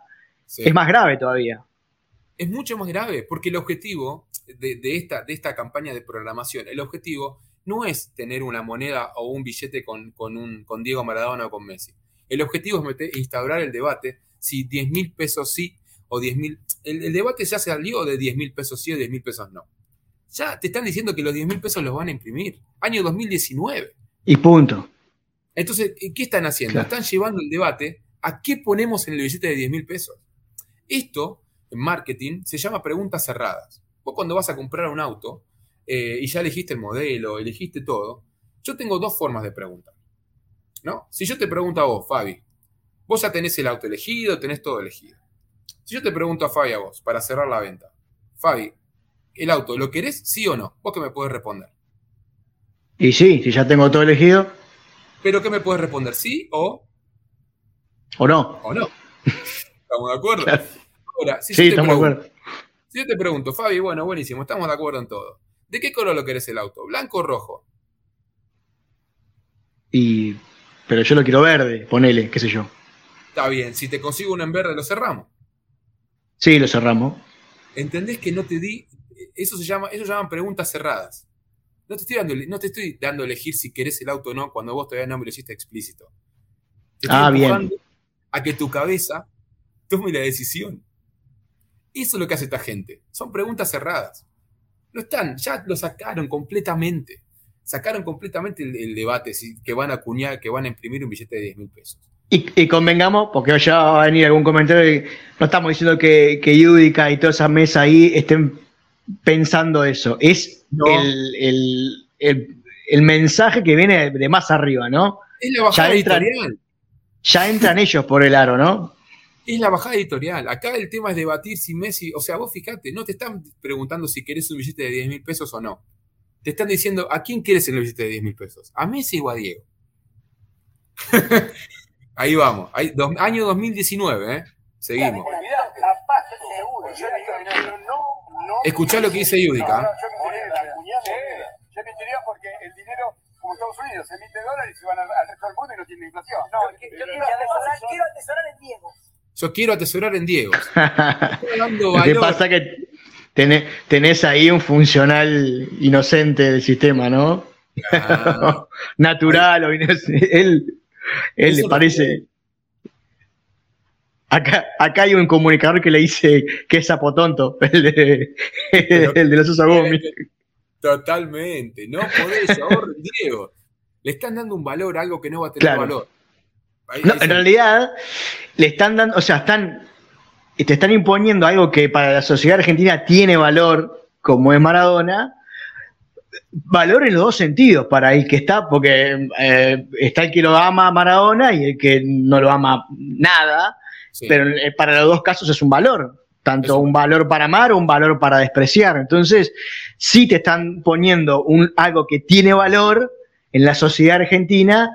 Sí. es más grave todavía. es mucho más grave, porque el objetivo de, de esta, de esta campaña de programación, el objetivo no es tener una moneda o un billete con, con, un, con Diego Maradona o con Messi. El objetivo es meter- instaurar el debate si 10 mil pesos sí o 10 mil... El, el debate ya salió de 10 mil pesos sí o 10 mil pesos no. Ya te están diciendo que los 10 mil pesos los van a imprimir. Año 2019. Y punto. Entonces, ¿qué están haciendo? Claro. Están llevando el debate a qué ponemos en el billete de 10 mil pesos. Esto, en marketing, se llama preguntas cerradas. Vos cuando vas a comprar un auto eh, y ya elegiste el modelo, elegiste todo, yo tengo dos formas de preguntar. ¿no? Si yo te pregunto a vos, Fabi, vos ya tenés el auto elegido, tenés todo elegido. Si yo te pregunto a Fabi a vos, para cerrar la venta, Fabi, ¿el auto lo querés sí o no? Vos que me podés responder. Y sí, si ya tengo todo elegido, Pero ¿qué me podés responder? ¿Sí o o no. o no. ¿Estamos de acuerdo? Claro. Ahora, si, Sí, yo te estamos de acuerdo. si yo te pregunto, Fabi, bueno, buenísimo, estamos de acuerdo en todo. ¿De qué color lo querés el auto? ¿Blanco o rojo? Y, pero yo lo quiero verde, ponele, qué sé yo. Está bien, si te consigo uno en verde, lo cerramos. Sí, lo cerramos. ¿Entendés que no te di? Eso se llama, eso llaman preguntas cerradas. No te, estoy dando, no te estoy dando a elegir si querés el auto o no cuando vos todavía no me lo hiciste explícito. Te estoy Ah, bien. a que tu cabeza tome la decisión. Eso es lo que hace esta gente. Son preguntas cerradas. No están, ya lo sacaron completamente. Sacaron completamente el, el debate si, que van a acuñar, que van a imprimir un billete de 10 mil pesos. Y, y convengamos, porque ya va a venir algún comentario, de- no estamos diciendo que, que Yudica y toda esa mesa ahí estén pensando eso. Es No. el, el- el- el mensaje que viene de más arriba, ¿no? Es la bajada Ya entran- editorial. Ya entran ellos por el aro, ¿no? Es la bajada editorial. Acá el tema es debatir si Messi, o sea, vos fíjate, no te están preguntando si querés un billete de 10 mil pesos o no. Te están diciendo, ¿a quién quieres el billete de 10 mil pesos? ¿A Messi o a Diego? Ahí vamos. Ahí, dos- año 2019, ¿eh? Seguimos. Escuchá lo que dice Yudica. Yo. Yo mentiría porque el dinero, como Estados Unidos, se emite dólares y se van al, resto del mundo y no tiene inflación. No, yo quiero atesorar, en Diego. Yo quiero atesorar en Diego. Lo que pasa que tenés, tenés ahí un funcional inocente del sistema, ¿no? Ah, Natural o inocente. Él, él Eso le parece. Acá, acá hay un comunicador que le dice que es sapotonto, el de, Pero- el de los. Totalmente. No podés ahorrar, Diego. Le están dando un valor a algo que no va a tener Claro. valor. No, en realidad, le están dando, o sea, están, te están imponiendo algo que para la sociedad argentina tiene valor, como es Maradona, valor en los dos sentidos, para el que está, porque eh, está el que lo ama a Maradona y el que no lo ama nada, sí. pero eh, para los dos casos es un valor, tanto un- valor para amar o un valor para despreciar. Entonces, sí te están poniendo un, algo que tiene valor en la sociedad argentina,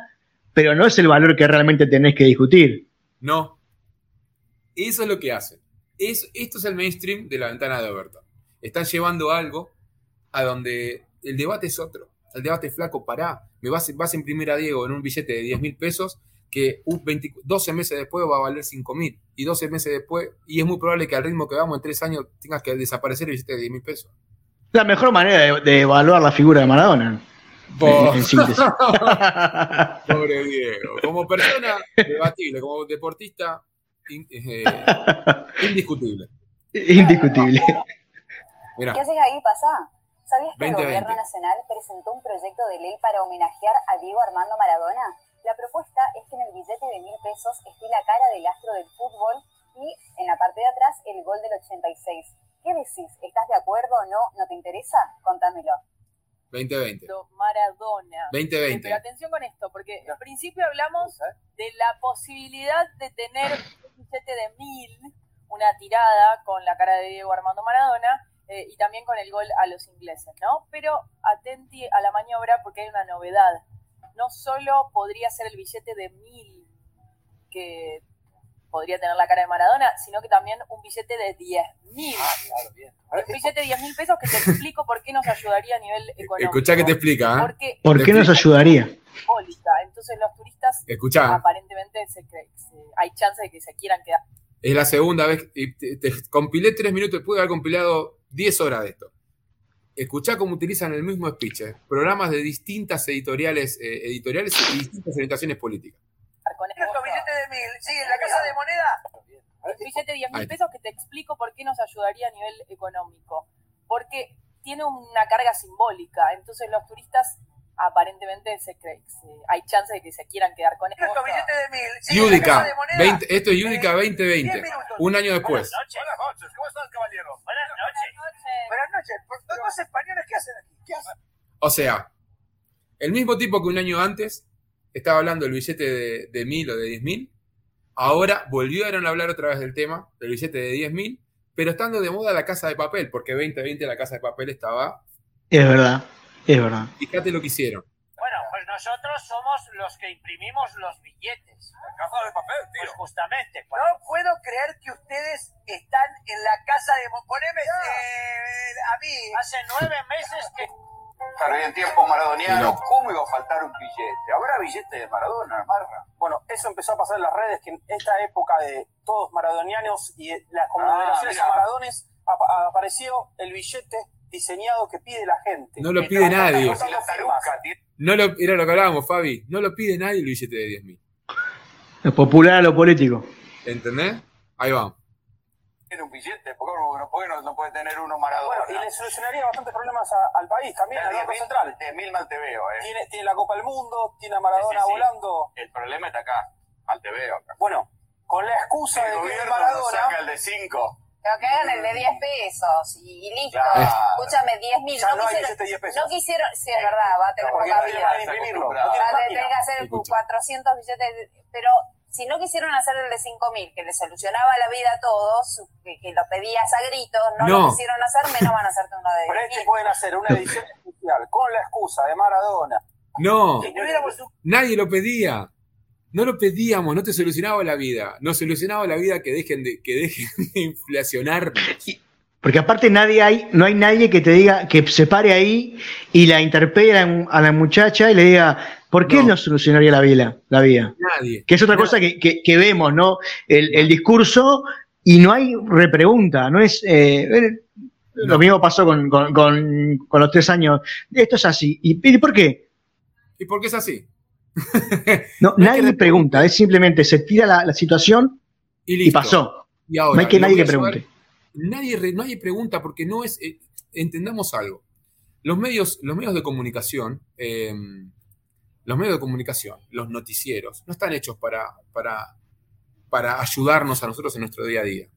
pero no es el valor que realmente tenés que discutir. No. Eso es lo que hacen. Es, esto es el mainstream de la ventana de Overton. Están llevando algo a donde el debate es otro. El debate es flaco, pará. Me vas, vas a imprimir a Diego en un billete de 10 mil pesos que un 20 12 meses después va a valer 5 mil. Y 12 meses después, y es muy probable que al ritmo que vamos en 3 años tengas que desaparecer el billete de 10 mil pesos. La mejor manera de, de evaluar la figura de Maradona. En. Pobre Diego. Como persona, debatible. Como deportista, in- eh, indiscutible. Indiscutible. Mirá. ¿Qué haces ahí, pasá? ¿Sabías que 2020. el Gobierno Nacional presentó un proyecto de ley para homenajear a Diego Armando Maradona? La propuesta es que en el billete de mil pesos esté la cara del astro del fútbol y en la parte de atrás el gol del 86. ¿Qué decís? ¿Estás de acuerdo o no? ¿No te interesa? Contámelo. 2020. Maradona. 2020. Pero atención con esto, porque al principio hablamos de la posibilidad de tener un billete de mil, una tirada con la cara de Diego Armando Maradona eh, y también con el gol a los ingleses, ¿no? Pero atenti a la maniobra porque hay una novedad. No solo podría ser el billete de mil que podría tener la cara de Maradona, sino que también un billete de diez mil. Un billete de 10 mil pesos que te explico por qué nos ayudaría a nivel económico. Escuchá que te explica, ¿eh? Porque ¿Por qué nos ayudaría? Entonces los turistas Escuchá, aparentemente se se- hay chance de que se quieran quedar. es la segunda vez. Y te, te compilé tres minutos, pude haber compilado 10 horas de esto. Escuchá cómo utilizan el mismo speech, ¿eh? programas de distintas editoriales, eh, editoriales y distintas orientaciones políticas. con billetes de mil, sí, en la casa de moneda. Un billete de 10 Ahí mil pesos que te explico por qué nos ayudaría a nivel económico. Porque tiene una carga simbólica. Entonces los turistas aparentemente se cre- se- hay chance de que se quieran quedar con mil, sí, en la Yudica, casa de moneda. 20 esto es Yudica Eh, 2020, 10 minutos. un año después. Buenas noches. Buenas noches. ¿Cómo estás, caballero? Buenas noches. Buenas noches. ¿Los dos españoles qué hacen aquí? ¿Qué hacen? O sea, el mismo tipo que un año antes estaba hablando del billete de, de mil o de diez mil, ahora volvieron a hablar otra vez del tema, del billete de diez mil, pero estando de moda la casa de papel, porque 2020 la casa de papel estaba. Es verdad, es verdad. Fíjate lo que hicieron. Bueno, pues nosotros somos los que imprimimos los billetes. Caja de papel, Pues justamente. No puedo creer que ustedes están en la casa de... Poneme eh, a mí. Hace nueve meses que Pero en tiempos maradonianos, No. ¿cómo iba a faltar un billete? ¿Habrá billete de Maradona, Marra? Bueno, eso empezó a pasar en las redes, que en esta época de todos maradonianos y las conmemoraciones mira. a Maradones apa- apareció el billete diseñado que pide la gente. No lo pide nadie. No lo, era lo que hablábamos, Fabi. No lo pide nadie el billete de diez mil. Lo popular a lo político. ¿Entendés? Ahí va. un billete, ¿por qué no, no- no puede tener uno Maradona? Bueno, y le solucionaría bastantes problemas a- al país también, al Banco Central. De mil mal te veo, ¿eh? Tiene, tiene la Copa del Mundo, tiene a Maradona Sí, sí, sí. volando. El problema está acá. Mal te veo acá. Bueno, con la excusa El de que es Maradona, saca el de cinco. Pero que hagan el de 10 pesos y listo. Claro. Escúchame, 10 mil. ya No, no hay quisieron, de 10 pesos. no quisieron, sí, es verdad, va a tener poca no vida. No Va a tener que hacer Escucha. 400 billetes, de- pero si no quisieron hacer el de 5 mil, que le solucionaba la vida a todos, que, que lo pedías a gritos, no, No. lo quisieron hacer, menos van a hacerte uno de pero 10 es que mil. pueden hacer una edición especial con la excusa de Maradona. No, Si nadie lo pedía. No lo pedíamos, no te solucionaba la vida. No solucionaba la vida que dejen de, que dejen de inflacionar. Porque aparte nadie hay, no hay nadie que te diga, que se pare ahí y la interpele a la, a la muchacha y le diga, ¿por qué No. no, solucionaría la vida? La vida? Nadie. Que es otra cosa que, que- que vemos, ¿no? El, el discurso y no hay repregunta, no es... eh, eh, Lo mismo pasó con, con- con- con los tres años. Esto es así. ¿Y, y por qué? ¿Y por qué es así? No, que nadie repreguntar. pregunta, es simplemente se tira la, la situación Y pasó. Y ahora, No hay que nadie que pregunte. Nadie, re- nadie pregunta porque no es. eh, entendamos algo. los medios, los medios de comunicación, eh, los medios de comunicación, los noticieros, no están hechos para, para, para ayudarnos a nosotros en nuestro día a día.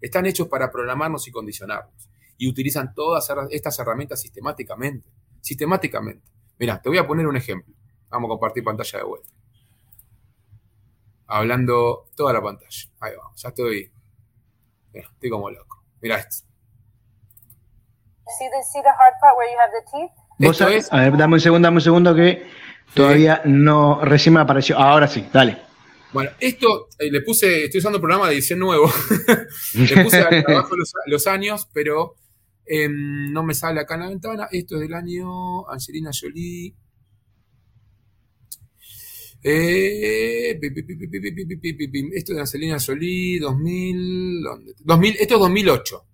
Están hechos para programarnos y condicionarnos. Y utilizan todas estas herramientas sistemáticamente. Sistemáticamente. Mira, te voy a poner un ejemplo. Vamos a compartir pantalla de vuelta. Hablando toda la pantalla. Ahí vamos, ya estoy. Mira, estoy como loco. Mira esto. See the, see the hard part where you have the teeth? Vos Esto a, ver, dame un segundo, dame un segundo que todavía no, recién me apareció. Ahora sí, dale. Bueno, esto eh, le puse, estoy usando un programa de edición nuevo. le puse abajo los, los años, pero em, no me sale acá en la ventana. Esto es del año Angelina Jolie. Eh, esto de Angelina Solí, 2000, ¿dónde? 2000, esto es 2008.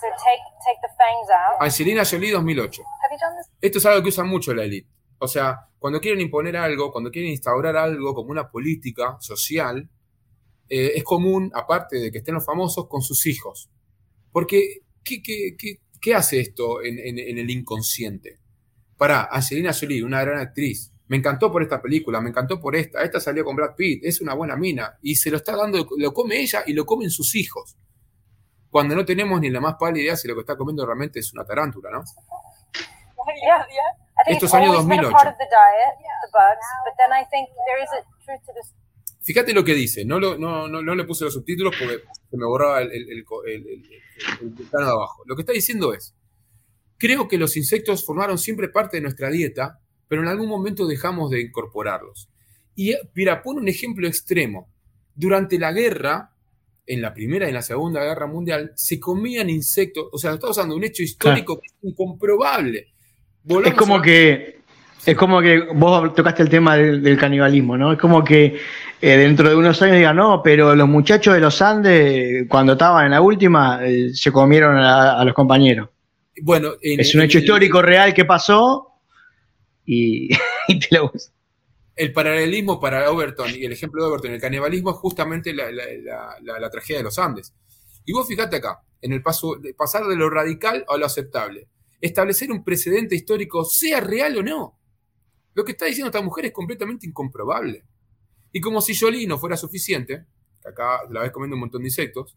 So take, take the fangs out. Angelina Jolie 2008. Esto es algo que usan mucho la elite. O sea, cuando quieren imponer algo, cuando quieren instaurar algo como una política social, es común, aparte de que estén los famosos, con sus hijos. Porque, ¿qué, qué, qué, qué hace esto en, en, el inconsciente? Para Angelina Jolie, una gran actriz, me encantó por esta película, me encantó por esta. Esta salió con Brad Pitt, es una buena mina. Y se lo está dando, lo come ella y lo comen sus hijos. Cuando no tenemos ni la más pálida idea si lo que está comiendo realmente es una tarántula, ¿no? Yeah, yeah. I think Esto it's es año always been a 2008. part of the diet, the bugs, but then I think there is a truth to this. Fíjate lo que dice, no, lo- no, no, no le puse los subtítulos porque se me borraba el- el- el plano de abajo. Lo que está diciendo es, creo que los insectos formaron siempre parte de nuestra dieta, pero en algún momento dejamos de incorporarlos. Y mira, pone un ejemplo extremo. Durante la guerra, en la Primera y en la Segunda Guerra Mundial, se comían insectos, o sea, estamos usando un hecho histórico que es incomprobable. Es como a- que es como que vos tocaste el tema del, del canibalismo, ¿no? Es como que eh, dentro de unos años digan, no, pero los muchachos de los Andes, cuando estaban en la última, eh, se comieron a, a los compañeros. Bueno, en- es un hecho histórico real que pasó y, te lo el paralelismo para Overton y el ejemplo de Overton, el canibalismo es justamente la tragedia de los Andes. Y vos fijate acá, en el paso, de pasar de lo radical a lo aceptable. Establecer un precedente histórico, sea real o no. Lo que está diciendo esta mujer es completamente incomprobable. Y como si Jolie no fuera suficiente, que acá la ves comiendo un montón de insectos,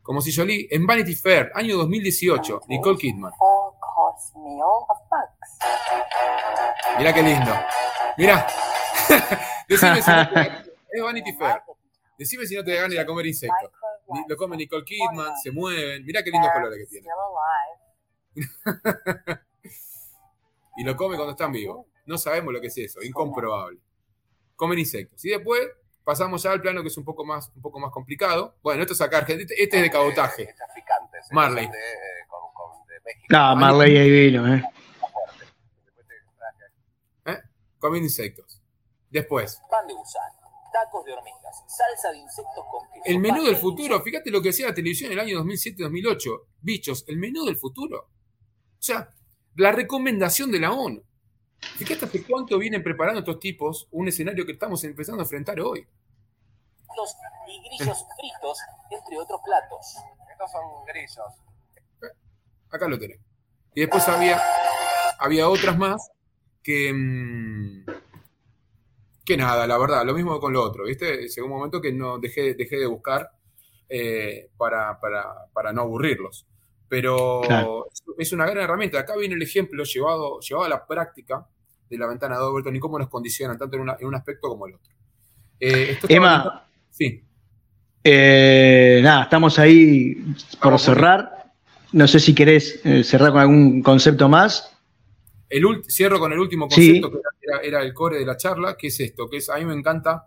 como si Jolie, en Vanity Fair, año 2018, Nicole Kidman. Meal of bugs. Mirá qué lindo. Mirá. Decime si no te es Vanity Fair. Decime si no te da ganas de ir a comer insectos. Lo come Nicole Kidman, se mueven. Mirá qué lindos colores que tiene. Y lo come cuando están vivos. No sabemos lo que es eso, incomprobable. Comen insectos. Y después pasamos ya al plano que es un poco más, un poco más complicado. Bueno, esto es acá, Argentina. Este es de cabotaje. Picantes. eh, Marley. México. Ah, Marley ahí vino, ¿eh? ¿eh? Comiendo insectos. Después, Pan de gusano, tacos de hormigas, salsa de insectos con queso. el menú del de futuro. Fíjate lo que decía la televisión en el año 2007-2008. Bichos, el menú del futuro. O sea, la recomendación de la ONU. Fíjate hace cuánto vienen preparando estos tipos un escenario que estamos empezando a enfrentar hoy. y grillos fritos, entre otros platos. Estos son grillos. Acá lo tenés. Y después había, había otras más que. mm, que nada, la verdad, lo mismo con lo otro, ¿viste? Llegó un momento que no dejé, dejé de buscar eh, para, para- para no aburrirlos. Pero Claro. es- una gran herramienta. Acá viene el ejemplo llevado, llevado a la práctica de la ventana de Overton y cómo nos condicionan tanto en, una- en un aspecto como el otro. Eh, esto Emma, Sí. eh, nada, estamos ahí por cerrar. No sé si querés eh, cerrar con algún concepto más. El cierro con el último Sí. concepto que era, era el core de la charla, que es esto, que es a mí me encanta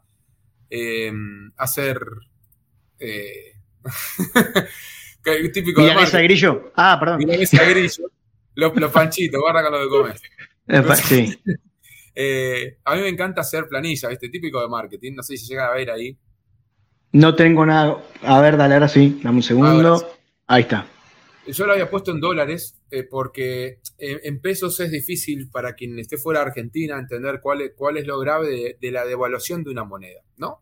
eh, hacer eh, típico de ¿Milanesa de grillo? Ah, perdón. Milanesa de grillo. Los, los panchitos, guarda con lo. Eh, pa- sí. Eh, a mí me encanta hacer planillas, ¿viste? Típico de marketing. No sé si llega a ver ahí. No tengo nada. A ver, dale, ahora sí. Dame un segundo. Ahí está. Yo lo había puesto en dólares eh, porque eh, en pesos es difícil para quien esté fuera de Argentina entender cuál es, cuál es lo grave de, de la devaluación de una moneda, ¿no?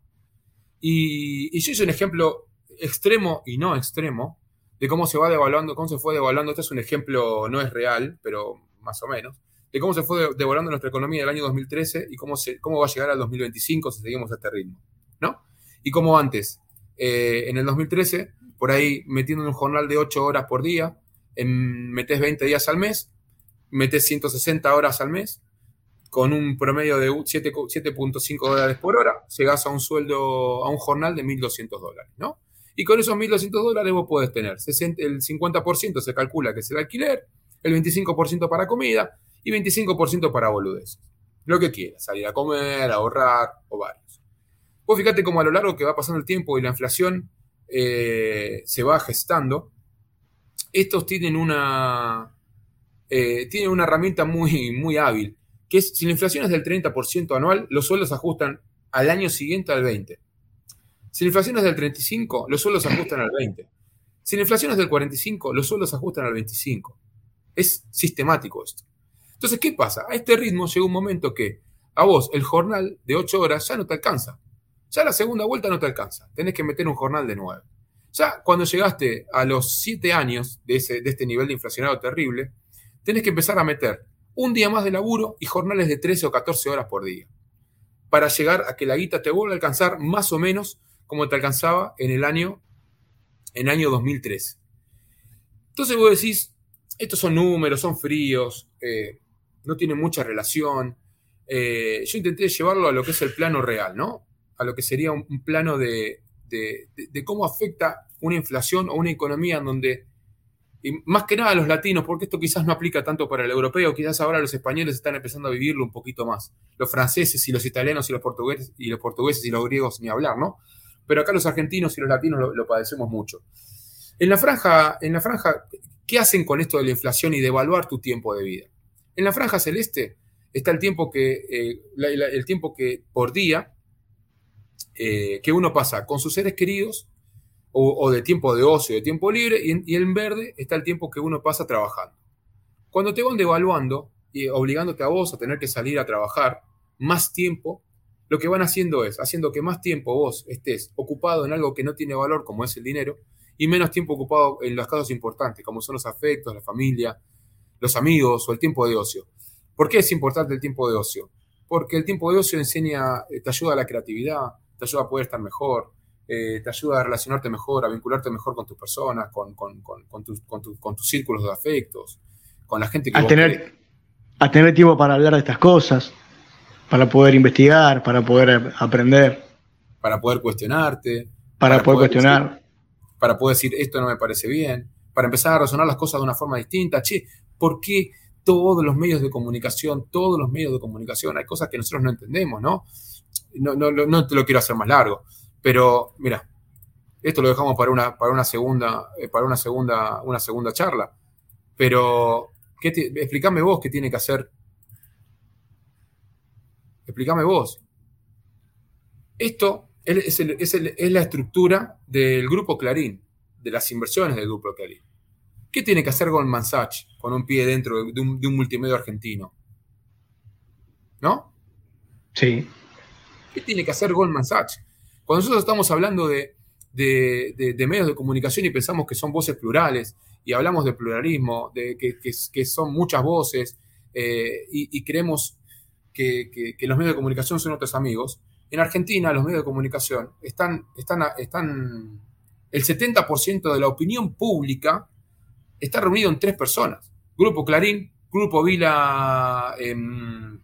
Y, y yo hice un ejemplo extremo y no extremo de cómo se va devaluando, cómo se fue devaluando. Este es un ejemplo, no es real, pero más o menos, de cómo se fue devaluando nuestra economía del año 2013 y cómo, se, cómo va a llegar al 2025 si seguimos a este ritmo, ¿no? Y como antes, eh, en el 2013, por ahí metiendo un jornal de 8 horas por día, metes 20 días al mes, metes 160 horas al mes, con un promedio de 7.5 dólares por hora, llegas a un sueldo, a un jornal de 1.200 dólares, ¿no? Y con esos 1.200 dólares vos podés tener el 50% se calcula que es el alquiler, el 25% para comida y 25% para boludeces. Lo que quieras, salir a comer, ahorrar o varios. Vos fíjate cómo a lo largo que va pasando el tiempo y la inflación eh, se va gestando, estos tienen una, eh, tienen una herramienta muy, muy hábil que es, si la inflación es del 30% anual, los sueldos ajustan al año siguiente al 20%. Si la inflación es del 35%, los sueldos ajustan al 20%. Si la inflación es del 45%, los sueldos ajustan al 25%. Es sistemático esto. Entonces, ¿qué pasa? A este ritmo llega un momento que a vos el jornal de 8 horas ya no te alcanza. Ya la segunda vuelta no te alcanza. Tenés que meter un jornal de 9. Ya cuando llegaste a los 7 años de, ese, de este nivel de inflacionado terrible, tenés que empezar a meter un día más de laburo y jornales de 13 o 14 horas por día, para llegar a que la guita te vuelva a alcanzar más o menos como te alcanzaba en el año, en año 2003. Entonces vos decís, estos son números, son fríos, eh, no tienen mucha relación. Eh, yo intenté llevarlo a lo que es el plano real, ¿no? A lo que sería un, plano de, de, cómo afecta una inflación o una economía en donde y más que nada a los latinos, porque esto quizás no aplica tanto para el europeo, quizás ahora los españoles están empezando a vivirlo un poquito más. Los franceses y los italianos y los portugueses y los portugueses y los griegos ni hablar, ¿no? Pero acá los argentinos y los latinos lo, padecemos mucho. En la franja, en la franja, ¿qué hacen con esto de la inflación y de evaluar tu tiempo de vida? En la franja celeste está el tiempo que, eh, el tiempo que por día eh, que uno pasa con sus seres queridos o, de tiempo de ocio, de tiempo libre, y en, verde está el tiempo que uno pasa trabajando. Cuando te van devaluando y obligándote a vos a tener que salir a trabajar más tiempo, lo que van haciendo es haciendo que más tiempo vos estés ocupado en algo que no tiene valor, como es el dinero, y menos tiempo ocupado en los casos importantes, como son los afectos, la familia, los amigos o el tiempo de ocio. ¿Por qué es importante el tiempo de ocio? Porque el tiempo de ocio enseña, te ayuda a la creatividad, te ayuda a poder estar mejor, eh, te ayuda a relacionarte mejor, a vincularte mejor con tus personas, con, tus, círculos de afectos, con la gente que... A tener, a tener tiempo para hablar de estas cosas, para poder investigar, para poder aprender. Para poder cuestionarte. Para, poder, cuestionar. para poder decir, esto no me parece bien. Para empezar a razonar las cosas de una forma distinta. Che, ¿por qué todos los medios de comunicación, todos los medios de comunicación, hay cosas que nosotros no entendemos, ¿no? No, no, no te lo quiero hacer más largo pero, mira, esto lo dejamos para una, para una segunda, eh, para una segunda, una segunda charla. Pero, ¿qué explícame vos qué tiene que hacer. Explícame vos. Esto es, es, la estructura del grupo Clarín, de las inversiones del grupo Clarín. ¿Qué tiene que hacer Goldman Sachs con un pie dentro de un, de un multimedio argentino? ¿No? Sí. ¿Qué tiene que hacer Goldman Sachs? Cuando nosotros estamos hablando de, medios de comunicación y pensamos que son voces plurales y hablamos de pluralismo, de que, son muchas voces eh, y, creemos que, los medios de comunicación son otros amigos, en Argentina los medios de comunicación están, están, están el 70% de la opinión pública está reunido en tres personas. Grupo Clarín, Grupo Vila... Em,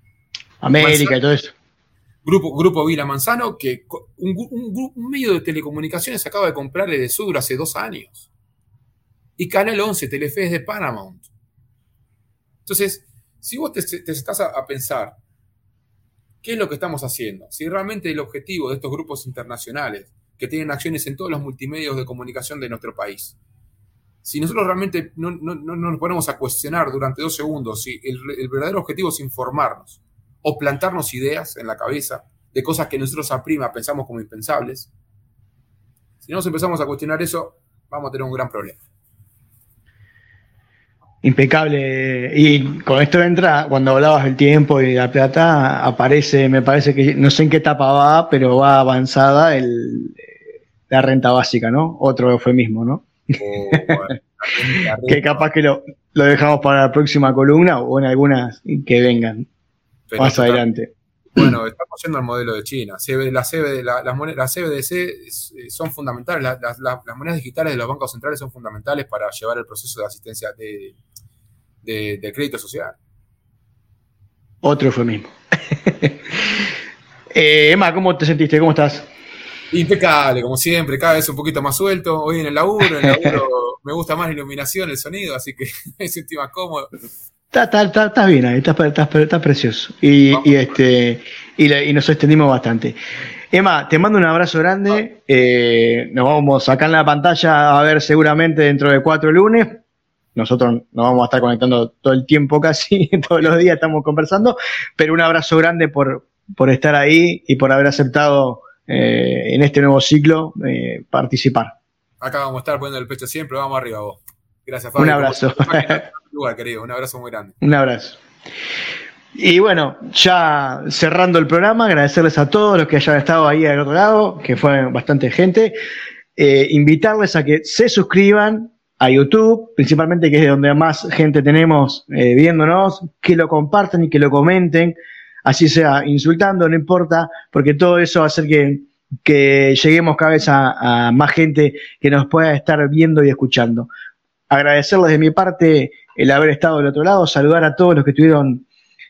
América y todo eso. Grupo, Grupo Vila Manzano, que un, medio de telecomunicaciones acaba de comprarle de Sur hace dos años. Y Canal 11, Telefe es de Paramount. Entonces, si vos te, estás a, pensar qué es lo que estamos haciendo, si realmente el objetivo de estos grupos internacionales que tienen acciones en todos los multimedios de comunicación de nuestro país, si nosotros realmente no, nos ponemos a cuestionar durante dos segundos si el verdadero objetivo es informarnos, o plantarnos ideas en la cabeza de cosas que nosotros a prima pensamos como impensables. Si no nos empezamos a cuestionar eso, vamos a tener un gran problema. Impecable. Y con esto entra, cuando hablabas del tiempo y la plata, aparece, me parece que no sé en qué etapa va, pero va avanzada el, la renta básica, ¿no? Otro eufemismo, ¿no? Oh, bueno, que capaz que lo, lo dejamos para la próxima columna o en algunas que vengan pero más total- adelante. Bueno, estamos yendo al modelo de China. CBD las, CBDC eh, son fundamentales. La- las- monedas digitales de los bancos centrales son fundamentales para llevar el proceso de asistencia de, de- de crédito social. Otro eufemismo. eh, Emma, ¿cómo te sentiste? ¿Cómo estás? Impecable, como siempre, cada vez un poquito más suelto. Hoy en el laburo, en el laburo me gusta más la iluminación, el sonido, así que me sentí más cómodo. Estás está, está- estás bien ahí, estás, precioso. Y, y este, y, la- y nos extendimos bastante. Emma, te mando un abrazo grande. eh, nos vamos acá en la pantalla a ver seguramente dentro de cuatro lunes. Nosotros nos vamos a estar conectando todo el tiempo casi, todos los días estamos conversando. Pero un abrazo grande por, por estar ahí y por haber aceptado eh, en este nuevo ciclo eh, participar. Acá vamos a estar poniendo el pecho siempre, vamos arriba vos. Gracias, Un abrazo. Lugar, querido, un abrazo muy grande. Un abrazo. Y bueno, ya cerrando el programa, agradecerles a todos los que hayan estado ahí al otro lado, que fue bastante gente. Eh, invitarles a que se suscriban a YouTube, principalmente que es de donde más gente tenemos eh, viéndonos, que lo compartan y que lo comenten, así sea insultando, no importa, porque todo eso va a hacer que, que lleguemos cada vez a, a más gente que nos pueda estar viendo y escuchando. Agradecerles de mi parte el haber estado del otro lado, saludar a todos los que estuvieron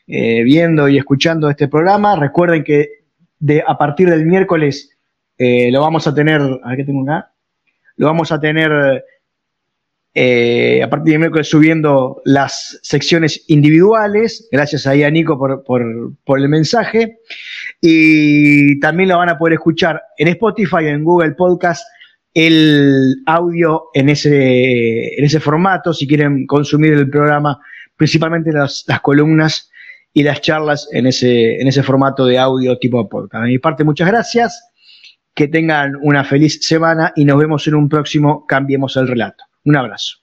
eh, viendo y escuchando este programa. Recuerden que a partir del miércoles eh, lo vamos a tener, a ver qué tengo acá, lo vamos a tener eh, a partir del miércoles subiendo las secciones individuales. Gracias ahí a Nico por, por, por el mensaje. Y también lo van a poder escuchar en Spotify, en Google Podcast, el audio en ese, en ese formato, si quieren consumir el programa, principalmente las, columnas y las charlas en ese, en ese formato de audio tipo podcast. De mi parte, muchas gracias. Que tengan una feliz semana y nos vemos en un próximo Cambiemos el Relato. Un abrazo.